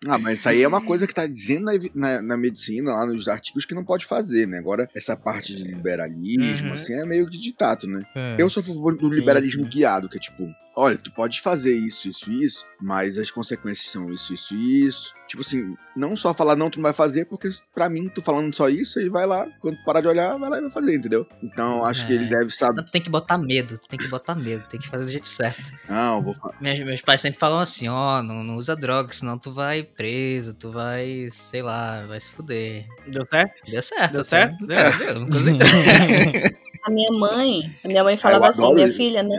S4: ah, mas isso aí é uma coisa que tá dizendo na, na, na, medicina, lá nos artigos, que não pode fazer, né? Agora, essa parte de liberalismo, uhum. assim, é meio de ditato, né? É. Eu sou a favor do Sim. liberalismo guiado, que é tipo, olha, tu pode fazer isso, isso, isso, mas as consequências são isso, isso, isso. tipo assim, não só falar não, tu não vai fazer, porque pra mim, tu falando só isso, ele vai lá, quando parar de olhar, vai lá e vai fazer, entendeu? Então, acho que
S2: É.
S4: ele deve saber.
S2: Não, tu tem que botar medo, tu tem que botar medo, tem que fazer do jeito certo.
S4: Não, vou falar.
S2: Meus, meus pais sempre falam assim, ó, não, não usa droga, senão tu vai preso, tu vai, sei lá, vai se fuder.
S3: Deu certo?
S2: Deu certo.
S3: Deu certo? Deu.
S2: É, deu, não consegui.
S5: A minha mãe, a minha mãe falava
S4: eu
S5: assim, minha
S4: isso.
S5: filha, não,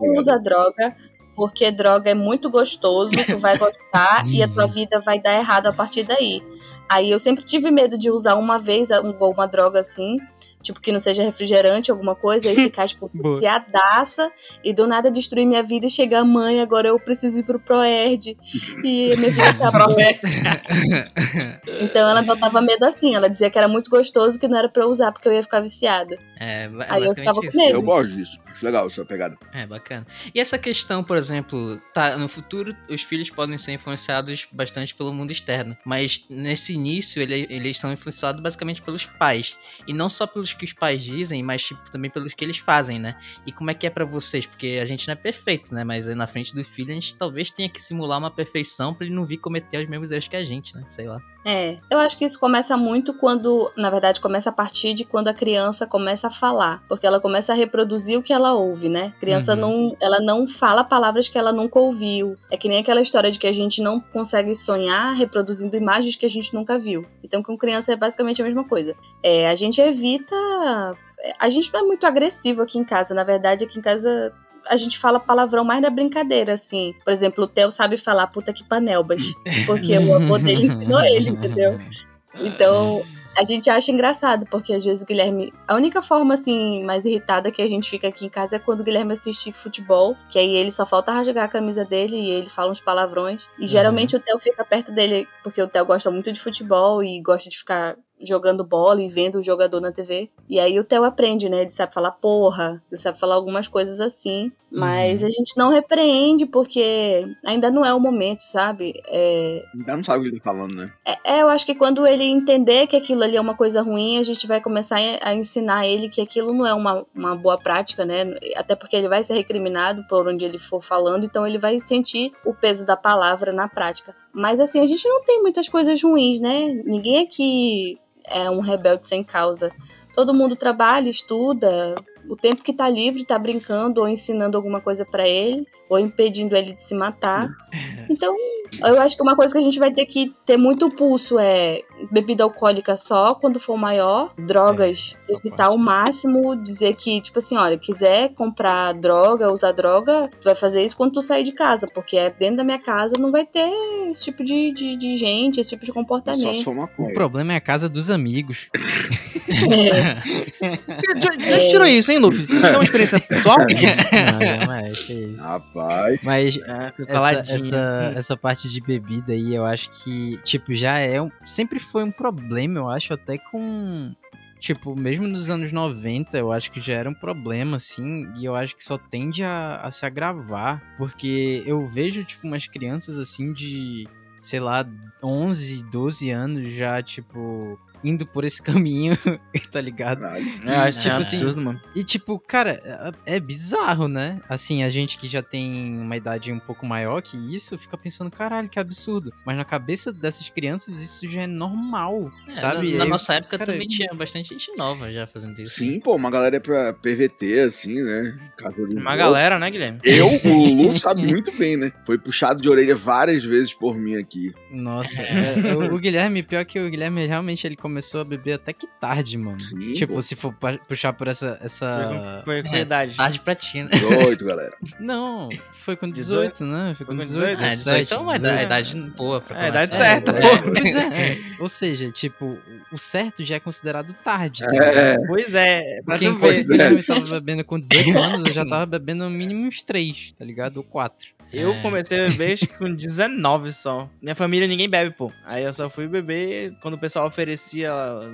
S5: não usa droga, porque droga é muito gostoso, tu vai gostar e a tua vida vai dar errado a partir daí. Aí eu sempre tive medo de usar uma vez um- uma droga assim, tipo que não seja refrigerante, alguma coisa, e ficar, tipo, viciadaça e do nada destruir minha vida e chegar, mãe, agora eu preciso ir pro Proerd. E minha vida acabou. Então ela botava medo assim, ela dizia que era muito gostoso, que não era pra eu usar, porque eu ia ficar viciada.
S2: É, ba-
S5: Aí eu
S2: basicamente
S5: ficava com
S2: isso.
S5: medo.
S4: Eu gosto disso. Acho legal essa pegada.
S2: É, bacana. E essa questão, por exemplo, tá, no futuro os filhos podem ser influenciados bastante pelo mundo externo, mas nesse início ele- eles são influenciados basicamente pelos pais. E não só pelos que os pais dizem, mas tipo, também pelos que eles fazem, né? E como é que é pra vocês? Porque a gente não é perfeito, né? Mas aí na frente do filho a gente talvez tenha que simular uma perfeição pra ele não vir cometer os mesmos erros que a gente, né? Sei lá.
S5: É, eu acho que isso começa muito quando, na verdade, começa a partir de quando a criança começa a falar, porque ela começa a reproduzir o que ela ouve, né? A criança
S2: Uhum.
S5: não, ela não fala palavras que ela nunca ouviu. É que nem aquela história de que a gente não consegue sonhar reproduzindo imagens que a gente nunca viu. Então, com criança é basicamente a mesma coisa. É, a gente evita, a gente não é muito agressivo aqui em casa, na verdade, aqui em casa a gente fala palavrão mais na brincadeira, assim. Por exemplo, o Theo sabe falar puta que panelbas, porque o avô dele ensinou ele, entendeu? Então, a gente acha engraçado, porque às vezes o Guilherme. A única forma, assim, mais irritada que a gente fica aqui em casa é quando o Guilherme assiste futebol, que aí ele só falta rasgar a camisa dele e ele fala uns palavrões. E geralmente o Theo fica perto dele, porque o Theo gosta muito de futebol e gosta de ficar jogando bola e vendo o jogador na TV. E aí o Theo aprende, né? Ele sabe falar porra, ele sabe falar algumas coisas assim. Mas a gente não repreende porque ainda não é o momento, sabe? É,
S4: Ainda não sabe o que ele tá falando, né?
S5: é, é, eu acho que quando ele entender que aquilo ali é uma coisa ruim, a gente vai começar a ensinar ele que aquilo não é uma, uma boa prática, né? Até porque ele vai ser recriminado por onde ele for falando, então ele vai sentir o peso da palavra na prática. Mas assim, a gente não tem muitas coisas ruins, né? Ninguém aqui é um rebelde sem causa. Todo mundo trabalha, estuda, o tempo que tá livre tá brincando ou ensinando alguma coisa pra ele, ou impedindo ele de se matar. Então, eu acho que uma coisa que a gente vai ter que ter muito pulso é bebida alcoólica só quando for maior, drogas,
S1: É,
S5: evitar
S1: parte.
S5: ao máximo, dizer que, tipo assim, olha, quiser comprar droga, usar droga, tu vai fazer isso quando tu sair de casa, porque é dentro da minha casa não vai ter esse tipo de, de, de gente, esse tipo de
S4: Só se
S5: comportamento.
S4: for
S1: O problema é a casa dos amigos.
S3: Já, já tirou isso, hein, Luffy? Isso é uma experiência pessoal?
S1: Não, jamais, que isso.
S4: Rapaz.
S1: Mas
S3: Ah, fico
S1: essa, essa, essa parte de bebida aí, eu acho que, tipo, já é um. Sempre foi um problema, eu acho, até com. Tipo, mesmo nos anos 90, eu acho que já era um problema, assim, e eu acho que só tende a, a se agravar, porque eu vejo, tipo, umas crianças, assim, de, sei lá, 11, 12 anos já, tipo, indo por esse caminho, tá ligado?
S3: É, acho
S1: Tipo
S3: é
S1: assim,
S3: absurdo, mano.
S1: E tipo, cara, é é bizarro, né? Assim, a gente que já tem uma idade um pouco maior que isso, fica pensando, caralho, que absurdo. Mas na cabeça dessas crianças isso já é normal,
S2: É,
S1: sabe?
S2: Na, na
S1: Aí,
S2: nossa época
S1: cara,
S2: também tinha bastante gente nova já fazendo isso.
S4: Sim, pô, uma galera é pra PVT, assim, né?
S3: Uma galera, né, Guilherme?
S4: Eu, o Lu sabe muito bem, né? Foi puxado de orelha várias vezes por mim aqui.
S1: Nossa, é, o, o Guilherme, pior que o Guilherme realmente ele começou a beber até que tarde, mano.
S4: Sim,
S1: tipo,
S4: pô.
S1: se for puxar por essa.
S3: Foi
S1: essa...
S3: com, foi com
S2: É,
S3: idade.
S2: Tarde pra ti, né?
S4: 18, galera.
S1: Não, foi com 18, né? Foi com
S3: Foi com
S1: 18.
S3: 18?
S2: É, 18 é uma
S1: 17,
S2: idade, idade boa pra
S3: É, a idade
S2: começar.
S3: certa,
S1: É,
S3: pô.
S1: pois é, é. Ou seja, tipo, o certo já é considerado tarde. tá
S4: É.
S1: ligado?
S3: Pois é, pra
S1: enquanto
S3: ver.
S1: o Guilherme tava bebendo com 18 anos, eu já tava bebendo no mínimo uns 3, tá ligado? Ou 4.
S3: Eu
S2: É.
S3: comecei a beber com 19 só. Minha família ninguém bebe, pô. Aí eu só fui beber quando o pessoal oferecia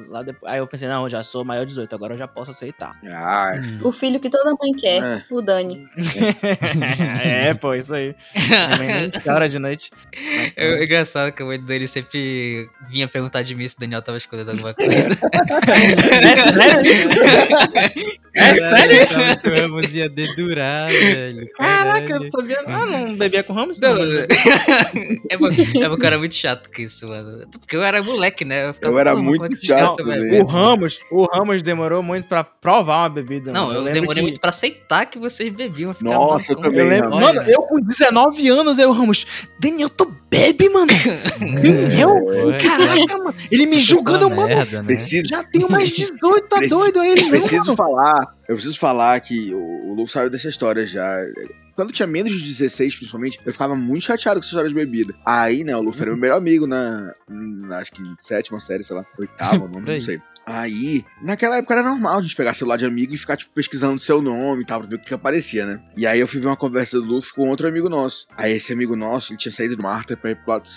S3: lá depois. Aí eu pensei, não, eu já sou maior de 18, agora eu já posso aceitar.
S4: Ah,
S5: O filho que toda mãe quer,
S4: É.
S5: o Dani.
S3: é, pô, isso aí. Minha chora de noite.
S2: É é engraçado que a mãe dele sempre vinha perguntar de mim se o Daniel tava escolhendo alguma coisa.
S3: É sério isso? É sério isso?
S1: Velho.
S3: Caraca, eu não sabia. Ah, não bebia com Ramos?
S2: Não,
S3: Não,
S2: é porque é porque eu era muito chato com isso, mano. Porque eu era moleque, né? ficava,
S4: Eu era
S2: "Pô,
S4: muito
S2: é esse
S4: chato
S2: velho?"
S4: também.
S3: O Ramos, o Ramos demorou muito pra provar uma bebida.
S2: Não,
S3: mano.
S2: eu,
S3: lembro
S2: demorei
S3: que-
S2: muito pra aceitar que vocês bebiam. Eu
S4: Nossa, eu
S2: "Mano,
S4: também,
S3: Eu lembro, mano,
S2: né?"
S3: eu com 19 anos, eu, Ramos, Daniel, tu bebe, mano? Daniel?
S1: Porra,
S3: Caraca, mano. Ele me julgando, mano.
S1: merda, né?
S4: Preciso,
S3: Já tenho mais 18, tá
S4: Preciso-
S3: doido? Aí ele não,
S4: preciso
S3: mano.
S4: falar, eu preciso falar que o, o Lu saiu dessa história já. Quando eu tinha menos de 16, principalmente, eu ficava muito chateado com essa história de bebida. Aí, né, o Luffy era meu melhor amigo na, na acho que sétima série, sei lá, oitava, não, não sei. Aí, naquela época era normal a gente pegar celular de amigo e ficar, tipo, pesquisando seu nome e tal, pra ver o que, que aparecia, né? E aí eu fui ver uma conversa do Luffy com outro amigo nosso. Aí esse amigo nosso, ele tinha saído do Marta pra ir pro Lato.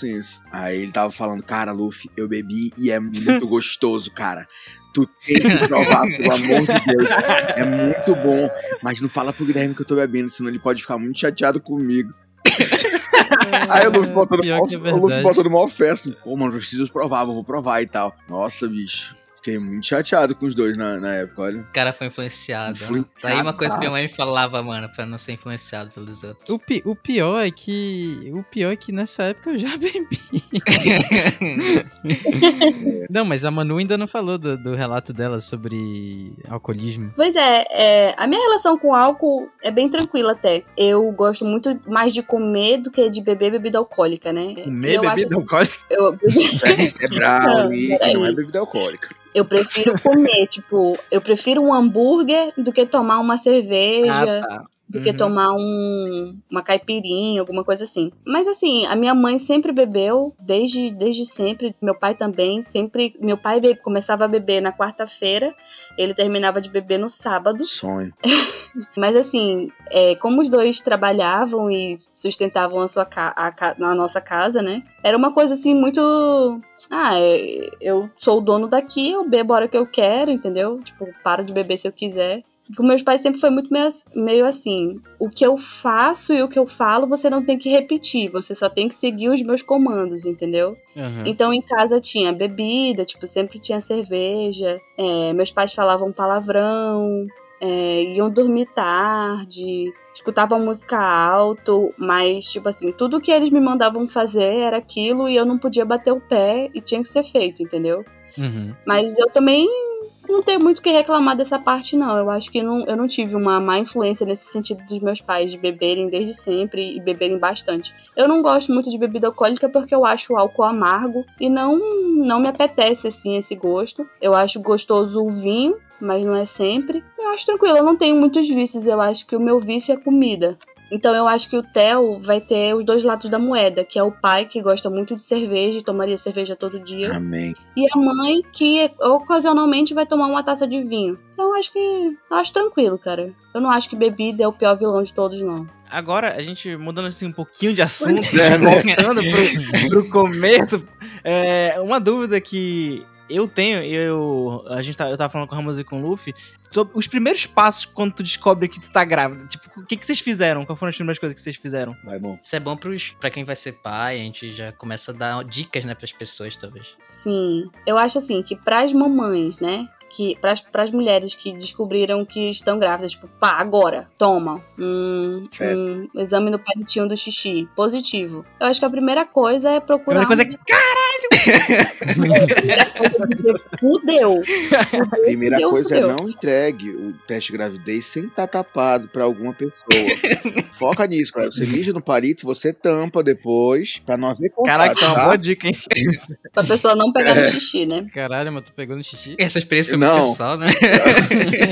S4: Aí ele tava falando, cara, Luffy, eu bebi e é muito gostoso, cara. Tu tem que provar, pelo amor de Deus. É muito bom. Mas não fala pro Guilherme que eu tô bebendo, senão ele pode ficar muito chateado comigo. Aí o Luffy
S1: que é
S4: o Luffy
S1: verdade.
S4: botou no maior fé, assim, pô, mano, eu preciso provar, vou provar e tal. Nossa, bicho. Fiquei muito chateado com os dois na, na época, olha.
S2: O cara foi influenciado.
S4: Influenciadaço.
S2: Aí uma coisa que minha mãe me falava, mano, pra não ser influenciado pelos outros.
S1: O, pi- o pior é que. O pior é que nessa época eu já bebi. não, mas a Manu ainda não falou do, do relato dela sobre alcoolismo.
S5: Pois é, é, a minha relação com álcool é bem tranquila até. Eu gosto muito mais de comer do que de beber bebida alcoólica, né?
S3: Comer
S5: eu acho
S3: bebida
S5: assim,
S3: alcoólica.
S5: eu,
S4: Isso é, isso é brownie
S5: Não,
S4: e não é bebida alcoólica.
S5: Eu prefiro comer, tipo, eu prefiro um hambúrguer do que tomar uma cerveja.
S3: Ah, tá.
S5: Do que
S3: Uhum.
S5: tomar um, uma caipirinha, alguma coisa assim. Mas assim, a minha mãe sempre bebeu, desde, desde sempre. Meu pai também, sempre. Meu pai be- começava a beber na quarta-feira, ele terminava de beber no sábado.
S4: Sonho.
S5: Mas assim, é, como os dois trabalhavam e sustentavam a sua ca a ca- na nossa casa, né? Era uma coisa assim muito. Ah, é, eu sou o dono daqui, eu bebo a hora que eu quero, entendeu? Tipo, paro de beber se eu quiser. Com meus pais sempre foi muito meio, ass- meio assim: o que eu faço e o que eu falo você não tem que repetir, você só tem que seguir os meus comandos, entendeu?
S1: Aham.
S5: Então em casa tinha bebida, tipo, sempre tinha cerveja. é, meus pais falavam palavrão, é, iam dormir tarde, escutavam música alto, mas, tipo assim, tudo que eles me mandavam fazer era aquilo e eu não podia bater o pé e tinha que ser feito, entendeu?
S1: Uhum.
S5: Mas eu também não tenho muito o que reclamar dessa parte, não. Eu acho que não, eu não tive uma má influência nesse sentido dos meus pais de beberem desde sempre e beberem bastante. Eu não gosto muito de bebida alcoólica porque eu acho o álcool amargo e não, não me apetece, assim, esse gosto. Eu acho gostoso o vinho, mas não é sempre. Eu acho tranquilo, eu não tenho muitos vícios. Eu acho que o meu vício é comida. Então eu acho que o Theo vai ter os dois lados da moeda, que é o pai que gosta muito de cerveja e tomaria cerveja todo dia
S4: Amém.
S5: e a mãe que ocasionalmente vai tomar uma taça de vinho. Então acho que eu acho tranquilo, cara. Eu não acho que bebida é o pior vilão de todos, não.
S3: Agora, a gente mudando assim um pouquinho de assunto,
S4: É, né?
S3: voltando pro, pro começo, é, uma dúvida que eu tenho, eu, a gente tá, eu tava falando com o Ramos e com o Luffy, sobre os primeiros passos quando tu descobre que tu tá grávida. Tipo, o que, que vocês fizeram? Quais foram as primeiras coisas que vocês fizeram?
S4: Vai bom.
S2: Isso é bom pros, pra quem vai ser pai, a gente já começa a dar dicas, né, pras pessoas, talvez.
S5: Sim, eu acho assim que pras mamães, né? Que pras, pras mulheres que descobriram que estão grávidas, tipo, pá, agora, toma um,
S4: Feto.
S5: um exame no palitinho do xixi positivo. Eu acho que a primeira coisa é procurar.
S3: Primeira coisa
S5: um-
S3: é
S5: primeira coisa é dizer, fudeu.
S4: A primeira
S5: Fudeu,
S4: coisa
S5: fudeu.
S4: é não entregue o teste de gravidez sem estar tapado pra alguma pessoa. Foca nisso, cara. Você mija no palito, você tampa depois, pra não haver contato,
S3: Caraca, isso é uma
S4: tá?
S3: boa dica, hein?
S5: Pra pessoa não pegar
S4: É.
S5: no xixi, né?
S1: Caralho, mas tu pegou no xixi?
S2: Essa experiência foi
S4: Não.
S2: muito pessoal, né?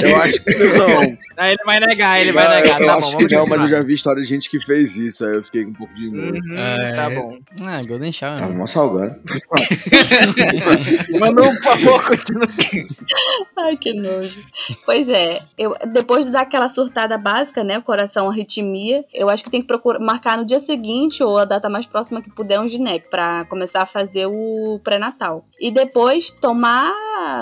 S4: Eu acho que não.
S3: Ah, ele vai negar, ele
S4: Eu-
S3: vai negar.
S4: Eu
S3: tá
S4: acho
S3: bom,
S4: que
S3: vamos
S4: não, mas eu já vi história de gente que fez isso, aí eu fiquei com um pouco de nojo.
S3: Uhum,
S1: É.
S3: Tá bom.
S1: Ah, Golden Shower. Né?
S4: mó salgado.
S3: Manu, por favor, continua.
S5: Ai, que nojo. Pois é, eu, depois de dar aquela surtada básica, né? O coração, arritmia, eu acho que tem que procurar marcar no dia seguinte ou a data mais próxima que puder um gineco pra começar a fazer o pré-natal. E depois tomar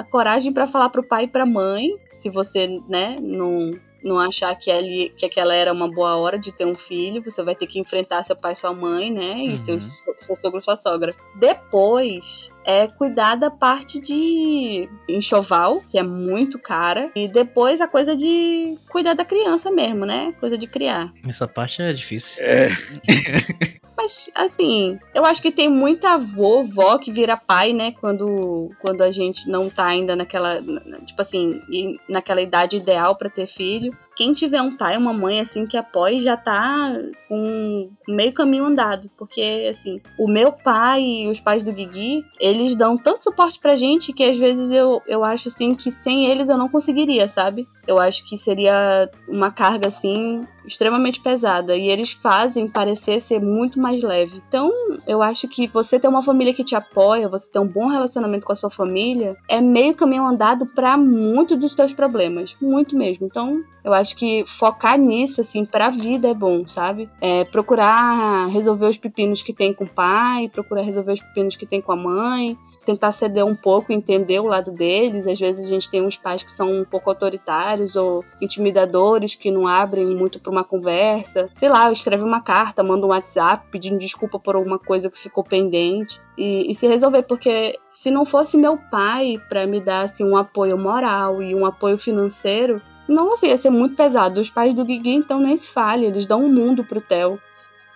S5: coragem pra falar pro pai e pra mãe, se você, né, não não achar que, ali, que aquela era uma boa hora de ter um filho, você vai ter que enfrentar seu pai, sua mãe, né? E
S2: Uhum.
S5: seu, seu sogro, sua sogra. Depois é cuidar da parte de enxoval, que é muito cara. E depois a coisa de cuidar da criança mesmo, né? Coisa de criar.
S2: Essa parte é difícil.
S4: É,
S5: Mas, assim, eu acho que tem muita avô, vó que vira pai, né? Quando, quando a gente não tá ainda naquela, na- tipo assim, naquela idade ideal pra ter filho. Quem tiver um pai, uma mãe, assim, que apoie, já tá com meio caminho andado. Porque, assim, o meu pai e os pais do Guigui, eles dão tanto suporte pra gente que às vezes eu, eu acho, assim, que sem eles eu não conseguiria, sabe? Eu acho que seria uma carga, assim, extremamente pesada. E eles fazem parecer ser muito mais leve. Então, eu acho que você ter uma família que te apoia, você ter um bom relacionamento com a sua família, é meio caminho andado pra muito dos teus problemas. Muito mesmo. Então, eu acho que focar nisso, assim, pra vida é bom, sabe? É procurar resolver os pepinos que tem com o pai, procurar resolver os pepinos que tem com a mãe tentar ceder um pouco, entender o lado deles. Às vezes a gente tem uns pais que são um pouco autoritários ou intimidadores, que não abrem muito para uma conversa. Sei lá, escreve uma carta, manda um WhatsApp pedindo desculpa por alguma coisa que ficou pendente. E, e se resolver, porque se não fosse meu pai para me dar assim, um apoio moral e um apoio financeiro, nossa, ia ser muito pesado. Os pais do Guigui, então, nem se fale, eles dão um mundo pro Theo.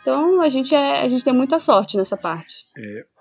S5: Então a gente, é, a gente tem muita sorte nessa parte.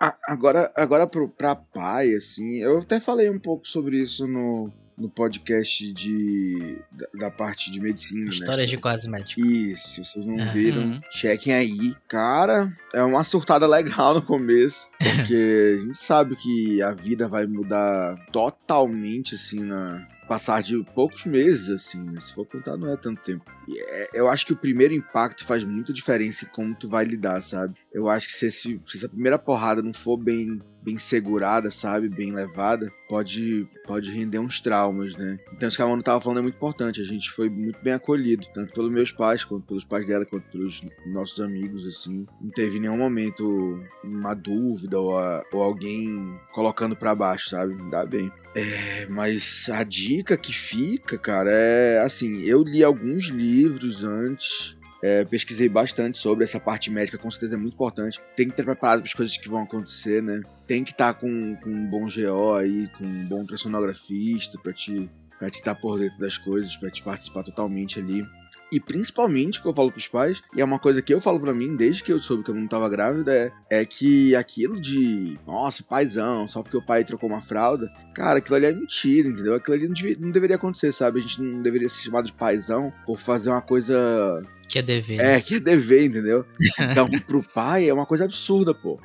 S4: A- agora, agora pro, pra pai, assim, eu até falei um pouco sobre isso no, no podcast de, da, da parte de medicina, né?
S2: Histórias de quase médico.
S4: Isso, se vocês não
S2: Aham.
S4: viram, chequem aí. Cara, é uma surtada legal no começo, porque a gente sabe que a vida vai mudar totalmente, assim, na passar de poucos meses, assim, né? se for contar não é tanto tempo. É- eu acho que o primeiro impacto faz muita diferença em como tu vai lidar, sabe? Eu acho que se, esse- se essa primeira porrada não for bem bem segurada, sabe? Bem levada, pode, pode render uns traumas, né? Então, isso que a Manu tava falando é muito importante. A gente foi muito bem acolhido, tanto pelos meus pais, quanto pelos pais dela, quanto pelos nossos amigos, assim. Não teve nenhum momento uma dúvida ou, a- ou alguém colocando pra baixo, sabe? Dá bem. É, mas a dica que fica, cara, é assim: eu li alguns livros antes. É, pesquisei bastante sobre essa parte médica, com certeza é muito importante. Tem que estar preparado para as coisas que vão acontecer, né? Tem que estar com, com um bom GO aí, com um bom ultrassonografista para te para te estar por dentro das coisas, para te participar totalmente ali. E principalmente o que eu falo pros pais, e é uma coisa que eu falo pra mim desde que eu soube que eu não tava grávida, é, é que aquilo de, nossa, paizão, só porque o pai trocou uma fralda, cara, aquilo ali é mentira, entendeu? Aquilo ali não, devia- não deveria acontecer, sabe? A gente não deveria ser chamado de paizão por fazer uma coisa
S2: Que é dever.
S4: é, que é dever, entendeu? Então, pro pai é uma coisa absurda, pô.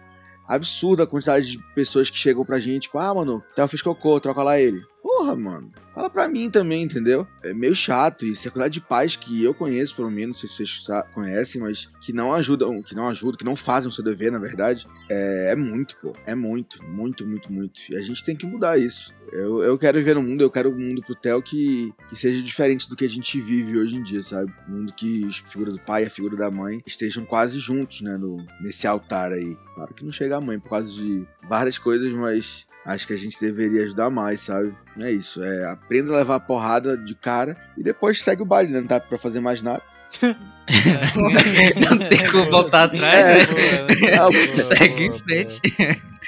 S4: Absurda a quantidade de pessoas que chegam pra gente, tipo, ah, mano, Theo fez cocô, troca lá ele. Porra, mano. Fala pra mim também, entendeu? É meio chato isso. A quantidade de pais que eu conheço, pelo menos, não sei se vocês conhecem, mas que não ajudam, que não ajudam, que não fazem o seu dever, na verdade, é, é muito, pô. É muito, muito, muito, muito. E a gente tem que mudar isso. Eu, eu quero viver no mundo, eu quero um mundo pro Theo que, que seja diferente do que a gente vive hoje em dia, sabe? Um mundo que a figura do pai e a figura da mãe estejam quase juntos, né? No, nesse altar aí. Claro que não chega a mãe por causa de várias coisas, mas acho que a gente deveria ajudar mais, sabe? É isso, é aprenda a levar a porrada de cara e depois segue o baile, né? Não dá pra fazer mais nada.
S2: Não tem como voltar atrás, né?
S4: É,
S2: Segue em frente.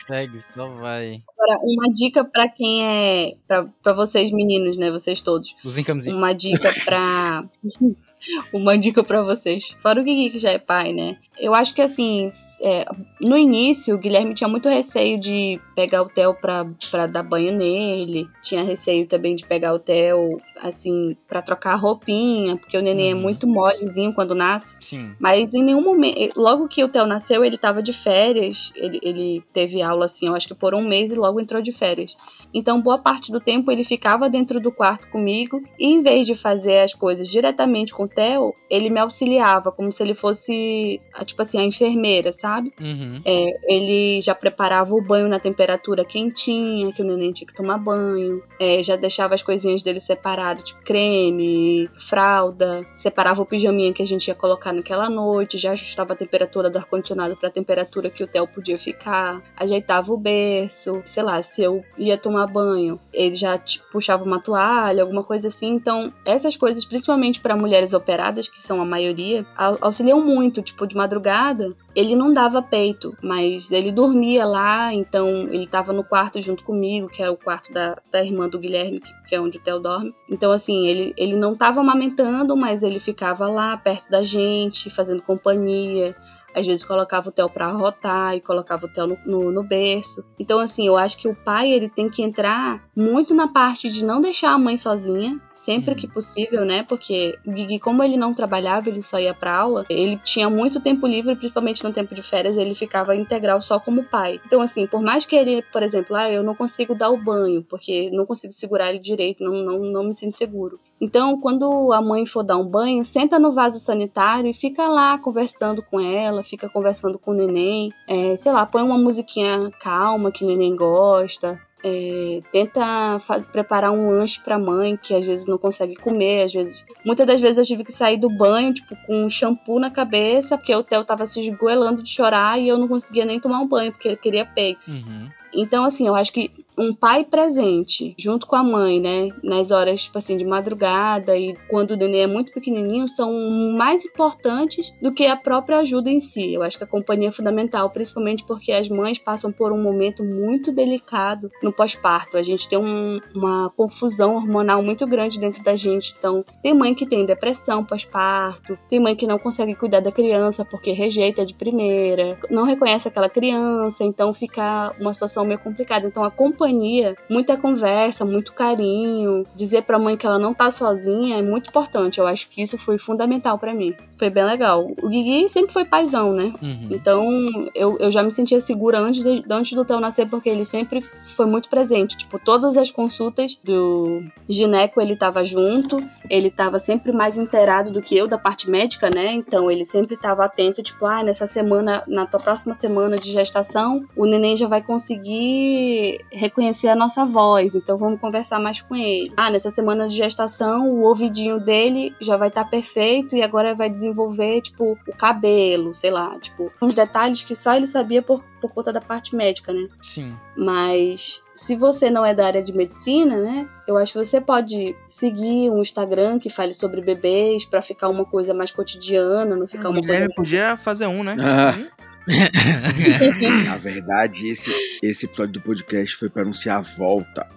S1: Segue, só vai.
S5: Agora, uma dica pra quem é. Pra, pra vocês meninos, né? Vocês todos.
S1: Usem camisinha.
S5: Uma dica pra. uma dica pra vocês. Fora o Guigui, que já é pai, né? Eu acho que assim, é, no início, o Guilherme tinha muito receio de pegar o Theo pra, pra dar banho nele. Tinha receio também de pegar o Theo, assim, pra trocar a roupinha, porque o neném é
S1: Uhum.
S5: muito molezinho quando nasce.
S1: Sim.
S5: Mas em nenhum momento. Logo que o Theo nasceu, ele tava de férias. Ele, ele teve aula, assim, eu acho que por um mês e logo entrou de férias. Então, boa parte do tempo ele ficava dentro do quarto comigo. E em vez de fazer as coisas diretamente com o Theo, ele me auxiliava, como se ele fosse, a- tipo assim, a enfermeira, sabe?
S1: Uhum.
S5: É, ele já preparava o banho na temperatura quentinha, que o neném tinha que tomar banho. É, já deixava as coisinhas dele separado, tipo creme, fralda. Separava o pijaminha que a gente ia colocar naquela noite, já ajustava a temperatura do ar-condicionado para a temperatura que o Theo podia ficar, ajeitava o berço, sei lá, se eu ia tomar banho, ele já tipo, puxava uma toalha, alguma coisa assim. Então, essas coisas, principalmente para mulheres operadas, que são a maioria, auxiliam muito. Tipo, de madrugada, ele não dava peito, mas ele dormia lá, então ele estava no quarto junto comigo, que era o quarto da, da irmã do Guilherme, que, que é onde o Theo dorme. Então, assim, ele, ele não estava amamentando, mas ele ficava lá perto da gente, fazendo companhia. Às vezes colocava o Theo pra rotar e colocava o Theo no, no, no, berço. Então, assim, eu acho que o pai ele tem que entrar muito na parte de não deixar a mãe sozinha, sempre uhum. que possível, né? Porque o Gui, como ele não trabalhava, ele só ia pra aula, ele tinha muito tempo livre, principalmente no tempo de férias, ele ficava integral só como pai. Então, assim, por mais que ele, por exemplo, ah, eu não consigo dar o banho, porque não consigo segurar ele direito, não, não, não me sinto seguro. Então, quando a mãe for dar um banho, senta no vaso sanitário e fica lá conversando com ela, fica conversando com o neném. É, sei lá, põe uma musiquinha calma que o neném gosta. É, tenta faz, preparar um lanche para a mãe que às vezes não consegue comer, às vezes, muitas das vezes eu tive que sair do banho tipo com um shampoo na cabeça porque o Theo tava se esgoelando de chorar e eu não conseguia nem tomar um banho porque ele queria peito. Uhum. Então assim, eu acho que um pai presente junto com a mãe, né, nas horas tipo assim de madrugada e quando o neném é muito pequenininho são mais importantes do que a própria ajuda em si. Eu acho que a companhia é fundamental, principalmente porque as mães passam por um momento muito delicado no pós-parto. A gente tem um, uma confusão hormonal muito grande dentro da gente. Então, tem mãe que tem depressão pós-parto, tem mãe que não consegue cuidar da criança porque rejeita de primeira, não reconhece aquela criança, então fica uma situação meio complicada. Então, a companhia companhia, muita conversa, muito carinho, dizer pra mãe que ela não tá sozinha é muito importante. Eu acho que isso foi fundamental para mim. Foi bem legal. O Guigui sempre foi paizão, né? Uhum. Então eu, eu já me sentia segura antes, de, antes do Theo nascer, porque ele sempre foi muito presente. Tipo, todas as consultas do gineco ele tava junto, ele tava sempre mais inteirado do que eu da parte médica, né? Então ele sempre tava atento, tipo, ah, nessa semana, na tua próxima semana de gestação, o neném já vai conseguir reconhecer a nossa voz, então vamos conversar mais com ele. Ah, nessa semana de gestação, o ouvidinho dele já vai estar tá perfeito e agora vai desenvolver, tipo, o cabelo, sei lá, tipo, uns detalhes que só ele sabia por, por conta da parte médica, né?
S1: Sim.
S5: Mas se você não é da área de medicina, né? Eu acho que você pode seguir um Instagram que fale sobre bebês para ficar uma coisa mais cotidiana, não ficar uma
S3: Guilherme
S5: coisa.
S3: podia fazer um, né?
S4: Na verdade, esse, esse episódio do podcast foi para anunciar a volta.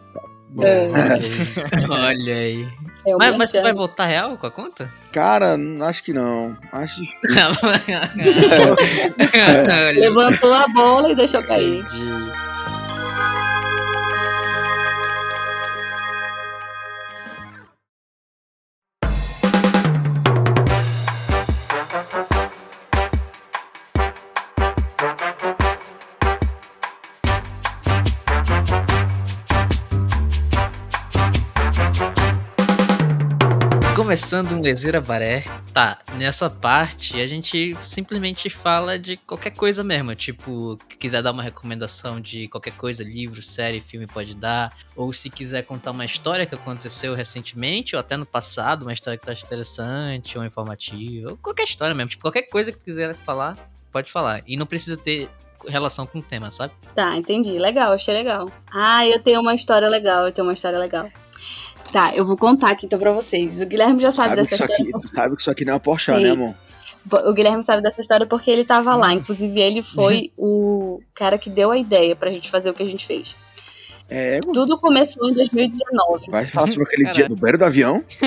S2: É. Olha aí. É mas, mas você vai voltar real com a conta?
S4: Cara, acho que não. Acho difícil.
S5: Levantou a bola e deixou cair. Entendi.
S2: Começando um Lezeira Baré. Tá, nessa parte a gente simplesmente fala de qualquer coisa mesmo. Tipo, quiser dar uma recomendação de qualquer coisa, livro, série, filme, pode dar. Ou se quiser contar uma história que aconteceu recentemente, ou até no passado, uma história que tá interessante, ou informativa, ou qualquer história mesmo. Tipo, qualquer coisa que tu quiser falar, pode falar. E não precisa ter relação com o tema, sabe?
S5: Tá, entendi. Legal, achei legal. Ah, eu tenho uma história legal, eu tenho uma história legal. Tá, eu vou contar aqui então pra vocês. O Guilherme já sabe, sabe dessa história.
S4: Aqui, Tu sabe que isso aqui não é Porsche, né, amor?
S5: O Guilherme sabe dessa história porque ele tava lá. Inclusive, ele foi o cara que deu a ideia pra gente fazer o que a gente fez. É, Tudo começou em 2019.
S4: Vai falar sobre aquele dia do beiro do avião?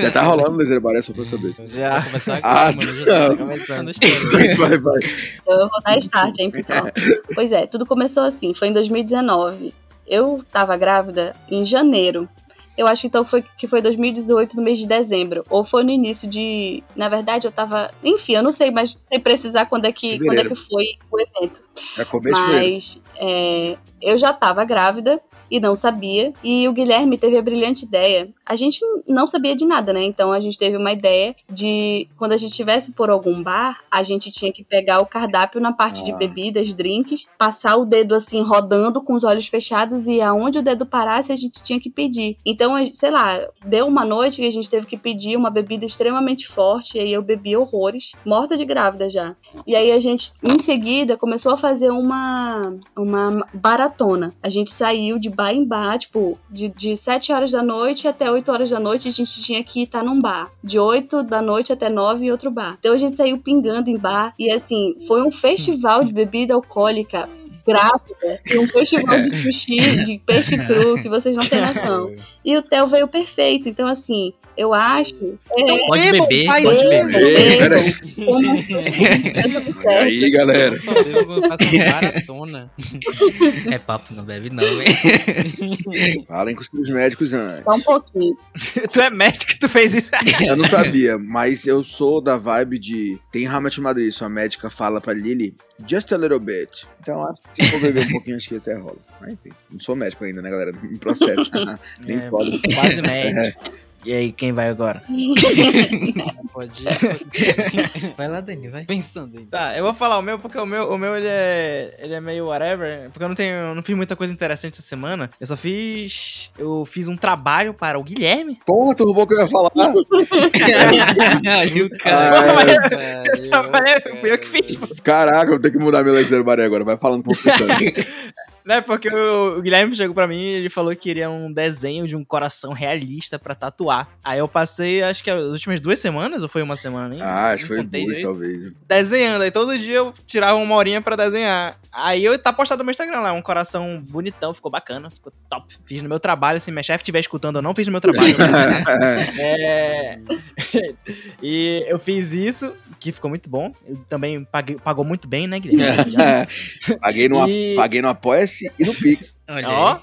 S4: já tá rolando o laser bar, só pra saber.
S1: Já. Vai começar aqui, ah, mano, já tá começando a história.
S4: Vai, vai.
S5: Então eu vou dar start, hein, pessoal. pois é, tudo começou assim, foi em 2019. Eu tava grávida em janeiro. Eu acho que então foi que foi 2018, no mês de dezembro. Ou foi no início de. Na verdade, eu tava. Enfim, eu não sei, mas sem precisar quando é que, quando é que foi o evento.
S4: É começo
S5: mas é, eu já tava grávida e não sabia. E o Guilherme teve a brilhante ideia. A gente não sabia de nada, né? Então a gente teve uma ideia de quando a gente estivesse por algum bar, a gente tinha que pegar o cardápio na parte ah. de bebidas, drinks, passar o dedo assim rodando com os olhos fechados e aonde o dedo parasse a gente tinha que pedir. Então sei lá, deu uma noite que a gente teve que pedir uma bebida extremamente forte, e aí eu bebi horrores, morta de grávida já. E aí a gente, em seguida, começou a fazer uma, uma baratona. A gente saiu de bar em bar, tipo, de, de 7 horas da noite até 8 horas da noite, a gente tinha que estar num bar. De 8 da noite até 9 em outro bar. Então a gente saiu pingando em bar, e assim, foi um festival de bebida alcoólica grávida e um festival de sushi, de peixe cru, que vocês não têm noção. E o Theo veio perfeito. Então, assim, eu acho. É,
S2: Pode beber, pode beber.
S4: Peraí.
S5: como certo.
S4: Aí, galera.
S2: É papo, não bebe não, hein?
S4: Falem com os seus médicos antes.
S5: Só um pouquinho.
S3: tu é médico que tu fez isso.
S4: Eu não sabia, mas eu sou da vibe de. Tem Hamlet Madrid, sua médica fala pra Lily, just a little bit. Então acho que se for beber um pouquinho, acho que até rola. Mas enfim, não sou médico ainda, né, galera? Não me processo. Nem
S3: É,
S4: pode.
S3: Quase médico. E aí, quem vai agora?
S1: Pode ir.
S2: Vai lá, Dani, vai.
S1: Pensando aí.
S3: Tá, eu vou falar o meu, porque o meu, o meu ele, é, ele é meio whatever. Porque eu não tenho. eu não fiz muita coisa interessante essa semana. Eu só fiz. Eu fiz um trabalho para o Guilherme.
S4: Porra, tu roubou o que eu ia falar.
S2: Viu, cara?
S4: Ah,
S3: Eu trabalhei, fui eu que fiz.
S4: Caraca, eu vou ter que mudar meu leite baré agora. Vai falando um pouco.
S3: Né, porque o, o Guilherme chegou pra mim e ele falou que queria um desenho de um coração realista pra tatuar. Aí eu passei, acho que as últimas duas semanas, ou foi uma semana nem?
S4: Ah, acho que foi duas, talvez.
S3: desenhando. Aí todo dia eu tirava uma horinha pra desenhar. Aí eu tá postado no meu Instagram lá, um coração bonitão, ficou bacana, ficou top. Fiz no meu trabalho, se minha chefe estiver escutando, eu não fiz no meu trabalho. é... e eu fiz isso, que ficou muito bom. Eu também paguei, pagou muito bem, né, Guilherme?
S4: paguei, no,
S3: E-
S4: paguei no Apoia-se e no Pix.
S2: Olha
S3: Ó.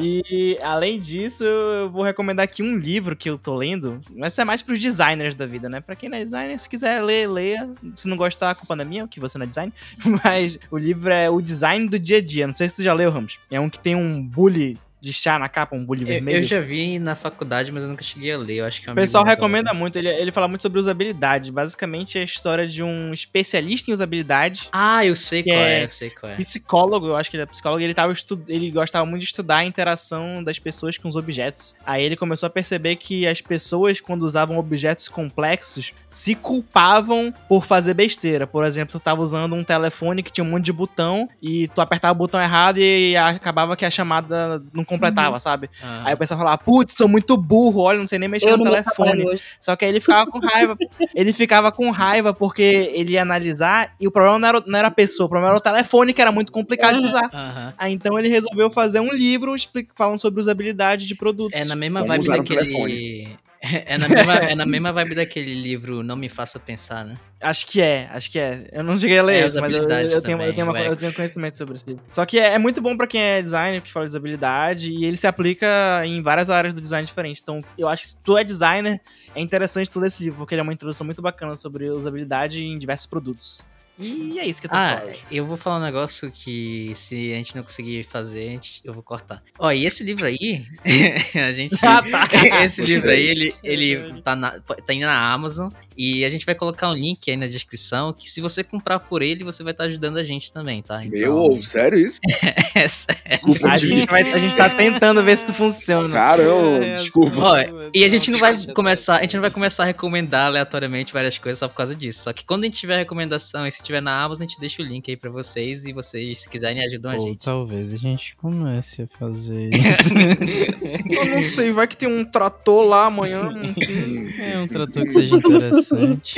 S3: E além disso, eu vou recomendar aqui um livro que eu tô lendo. Mas é mais pros designers da vida, né? Pra quem não é designer, se quiser ler, leia. Se não gostar, a culpa não é minha, que você não é designer. Mas o livro é O Design do Dia a Dia. Não sei se tu já leu, Ramos. É um que tem um bully de chá na capa, um bully
S2: Eu,
S3: vermelho.
S2: eu já vi na faculdade, mas eu nunca cheguei a ler. Eu acho que é
S3: O pessoal recomenda muito, ele, ele fala muito sobre usabilidade. Basicamente é a história de um especialista em usabilidade.
S2: Ah, eu sei qual
S3: é-
S2: é, eu sei qual é.
S3: Psicólogo, eu acho que ele é psicólogo, ele, tava estu... ele gostava muito de estudar a interação das pessoas com os objetos. Aí ele começou a perceber que as pessoas, quando usavam objetos complexos, se culpavam por fazer besteira. Por exemplo, tu tava usando um telefone que tinha um monte de botão e tu apertava o botão errado e acabava que a chamada não completava, sabe?
S2: Ah,
S3: Aí o pessoal falava, putz, sou muito burro, olha, não sei nem mexer
S5: Eu
S3: no telefone. Só que aí ele ficava com raiva. ele ficava com raiva porque ele ia analisar e o problema não era, não era a pessoa, o problema era o telefone, que era muito complicado de usar.
S2: aham.
S3: Aí então ele resolveu fazer um livro falando sobre usabilidade de produtos.
S2: É na mesma
S4: Como
S2: vibe daquele. É na, mesma, é na mesma vibe daquele livro Não Me Faça Pensar, né?
S3: Acho que é, acho que é. Eu não cheguei a ler
S2: É,
S3: esse, mas eu, eu, tenho, eu, tenho uma- eu tenho conhecimento sobre esse livro. Só que é, é muito bom pra quem é designer, que fala de usabilidade, e ele se aplica em várias áreas do design diferentes. Então, eu acho que se tu é designer, é interessante tu ler esse livro, porque ele é uma introdução muito bacana sobre usabilidade em diversos produtos. E é isso que eu tô
S2: Ah,
S3: falando.
S2: eu vou falar um negócio que se a gente não conseguir fazer, a gente- eu vou cortar. Ó, e esse livro aí, a gente.
S3: Ah, tá.
S2: esse livro aí, ele, ele tá, na, tá indo na Amazon e a gente vai colocar um link aí na descrição que se você comprar por ele, você vai estar ajudando a gente também, tá?
S4: Meu ovo, sério isso?
S2: é sério.
S4: Desculpa,
S3: A
S4: te-
S3: gente, vai, a gente tá tentando ver se funciona.
S4: Caramba,
S1: É,
S4: desculpa.
S2: Ó, E a gente não vai começar, a gente não vai começar a recomendar aleatoriamente várias coisas só por causa disso. Só que quando a gente tiver recomendação e se tiver na Amazon, a gente deixa o link aí pra vocês e vocês, se quiserem, ajudam a
S1: Ou
S2: gente.
S1: talvez a gente comece a fazer isso.
S3: Eu não sei, vai que tem um trator lá amanhã.
S1: é um trator que seja interessante.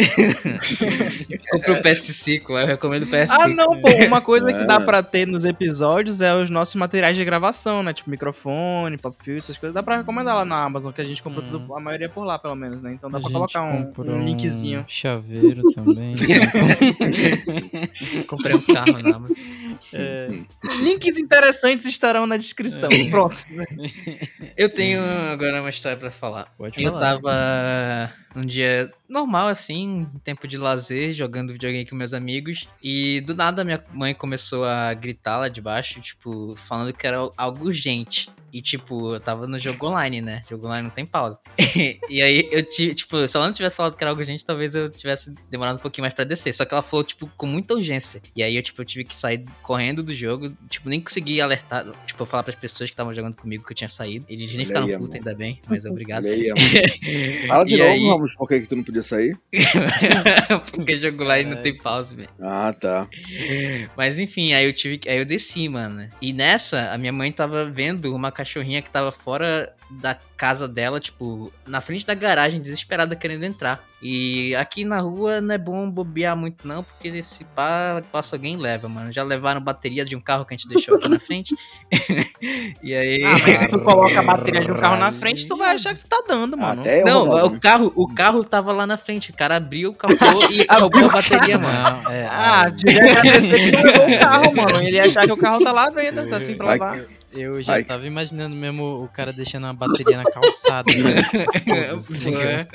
S2: Compre o PS5, eu recomendo o PS5.
S3: Ah, não, pô. Uma coisa que
S4: É.
S3: dá pra ter nos episódios é os nossos materiais de gravação, né? Tipo microfone, pop filter, essas coisas. Dá pra recomendar lá na Amazon, que a gente compra
S1: Hum.
S3: tudo, a maioria por lá, pelo menos, né? Então dá
S1: A
S3: pra colocar um,
S1: comprou
S3: um linkzinho.
S1: chaveiro também.
S2: Comprei um carro na Amazon.
S1: É,
S3: Links interessantes estarão na descrição. Pronto.
S2: Eu tenho agora uma história pra falar.
S1: pode
S2: Eu
S1: falar.
S2: tava um dia normal, assim, tempo de lazer, jogando videogame com meus amigos. E do nada minha mãe começou a gritar lá de baixo, tipo, falando que era algo urgente. E, tipo, eu tava no jogo online, né? Jogo online não tem pausa. e aí eu tive, tipo, se ela não tivesse falado que era algo urgente, talvez eu tivesse demorado um pouquinho mais pra descer. Só que ela falou, tipo, com muita urgência. E aí eu, tipo, eu tive que sair correndo do jogo. Tipo, nem consegui alertar, tipo, falar pras pessoas que estavam jogando comigo que eu tinha saído. Eles nem ficaram putos, ainda bem, mas obrigado.
S4: Fala de
S2: E
S4: novo,
S2: aí-
S4: Ramos, por que, que tu não podia sair?
S2: Porque jogo online não tem pausa, velho.
S4: Ah, tá.
S2: Mas enfim, aí eu tive que- aí eu desci, mano. E nessa, a minha mãe tava vendo uma cachorrinha que tava fora da casa dela, tipo, na frente da garagem, desesperada querendo entrar. E aqui na rua não é bom bobear muito não, porque se pá, passa alguém leva, mano. Já levaram bateria de um carro que a gente deixou aqui na frente. e aí
S3: Ah, mas se tu coloca a bateria de um carro na frente, tu vai achar que tu tá dando, mano.
S4: Até eu.
S2: Não, o carro, o carro tava lá na frente. O cara abriu, captou e roubou a bateria, mano.
S1: Não, é,
S3: Ah, devia agradecer que levou o carro, mano. Ele ia achar que o carro tá lá à venda, tá assim pra
S4: Vai
S3: levar.
S1: Eu já
S4: Ai.
S1: tava imaginando mesmo o cara deixando uma bateria na calçada. né? Ligado?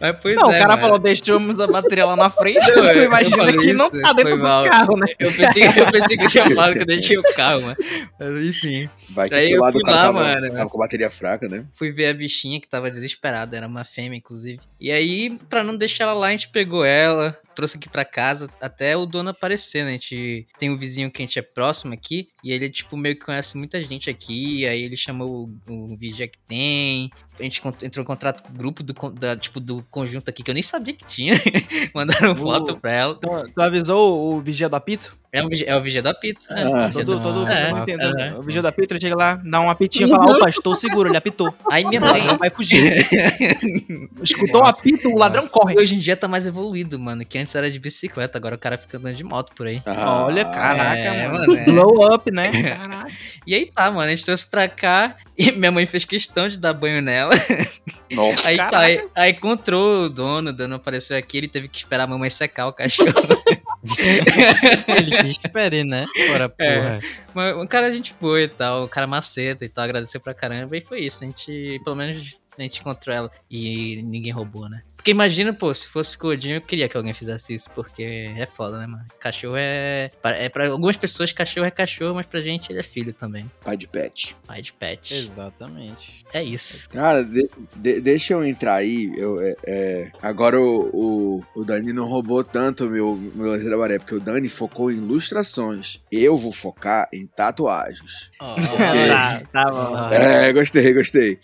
S2: Mas pois
S3: Não, o
S2: é,
S3: cara
S2: mano.
S3: falou, deixamos a bateria lá na frente.
S2: Não,
S3: tu
S2: eu- eu
S3: imagina que não
S2: isso,
S3: tá dentro
S2: foi
S3: do
S2: mal.
S3: carro, né?
S2: Eu pensei, eu pensei que eu tinha falado que eu deixei o carro, mano. Mas enfim.
S4: Vai que
S2: eu
S4: lado
S2: fui
S4: o cara
S2: lá,
S4: tava,
S2: mano.
S4: tava com a bateria fraca, né?
S2: Fui ver a bichinha que tava desesperada, era uma fêmea, inclusive. E aí, pra não deixar ela lá, a gente pegou ela, trouxe aqui pra casa, até o dono aparecer, né? A gente tem um vizinho que a gente é próximo aqui, e ele, tipo, meio que conhece muita gente aqui, aí ele chamou o, o vigia que tem. A gente entrou em contrato com o grupo do, da, tipo, do conjunto aqui, que eu nem sabia que tinha. Mandaram foto pra ela.
S3: Tu, tu avisou o vigia do apito?
S2: É o, vigia- é o vigia do apito, né?
S4: Ah.
S3: Todo,
S2: do-
S3: todo,
S2: É,
S3: todo mundo entendeu.
S2: é.
S3: O vigia do apito, ele chega lá, dá um apitinho e fala, opa, estou seguro, ele apitou.
S2: Aí minha mãe,
S3: vai fugir. Escutou o apito, o ladrão corre.
S2: E hoje em dia tá mais evoluído, mano. Que antes era de bicicleta, agora o cara fica andando de moto por aí.
S4: Ah,
S3: Olha, caraca,
S2: é,
S3: mano.
S2: mano, é.
S3: Blow up, né? Caraca.
S2: E aí tá, mano. A gente trouxe pra cá e minha mãe fez questão de dar banho nela.
S4: Nossa.
S2: Aí tá, aí, aí encontrou o dono, o dono apareceu aqui, ele teve que esperar a mamãe secar o cachorro.
S1: Ele que espere, né? Ora, porra.
S2: Mas um cara gente boa e tal, um cara maceta e tal, agradeceu pra caramba. E foi isso. A gente, pelo menos, a gente encontrou ela e ninguém roubou, né? Porque imagina, pô, se fosse Codinho, eu queria que alguém fizesse isso, porque é foda, né, mano? Cachorro é. é pra algumas pessoas, cachorro é cachorro, mas pra gente ele é filho também.
S4: Pai de pet.
S2: Pai de pet.
S1: Exatamente.
S2: É isso.
S4: Cara, de- de- deixa eu entrar aí. Eu, é, é, agora o, o, o Dani não roubou tanto o meu, meu laser da maré, porque o Dani focou em ilustrações. Eu vou focar em tatuagens.
S3: tá, tá bom.
S4: É, gostei, gostei.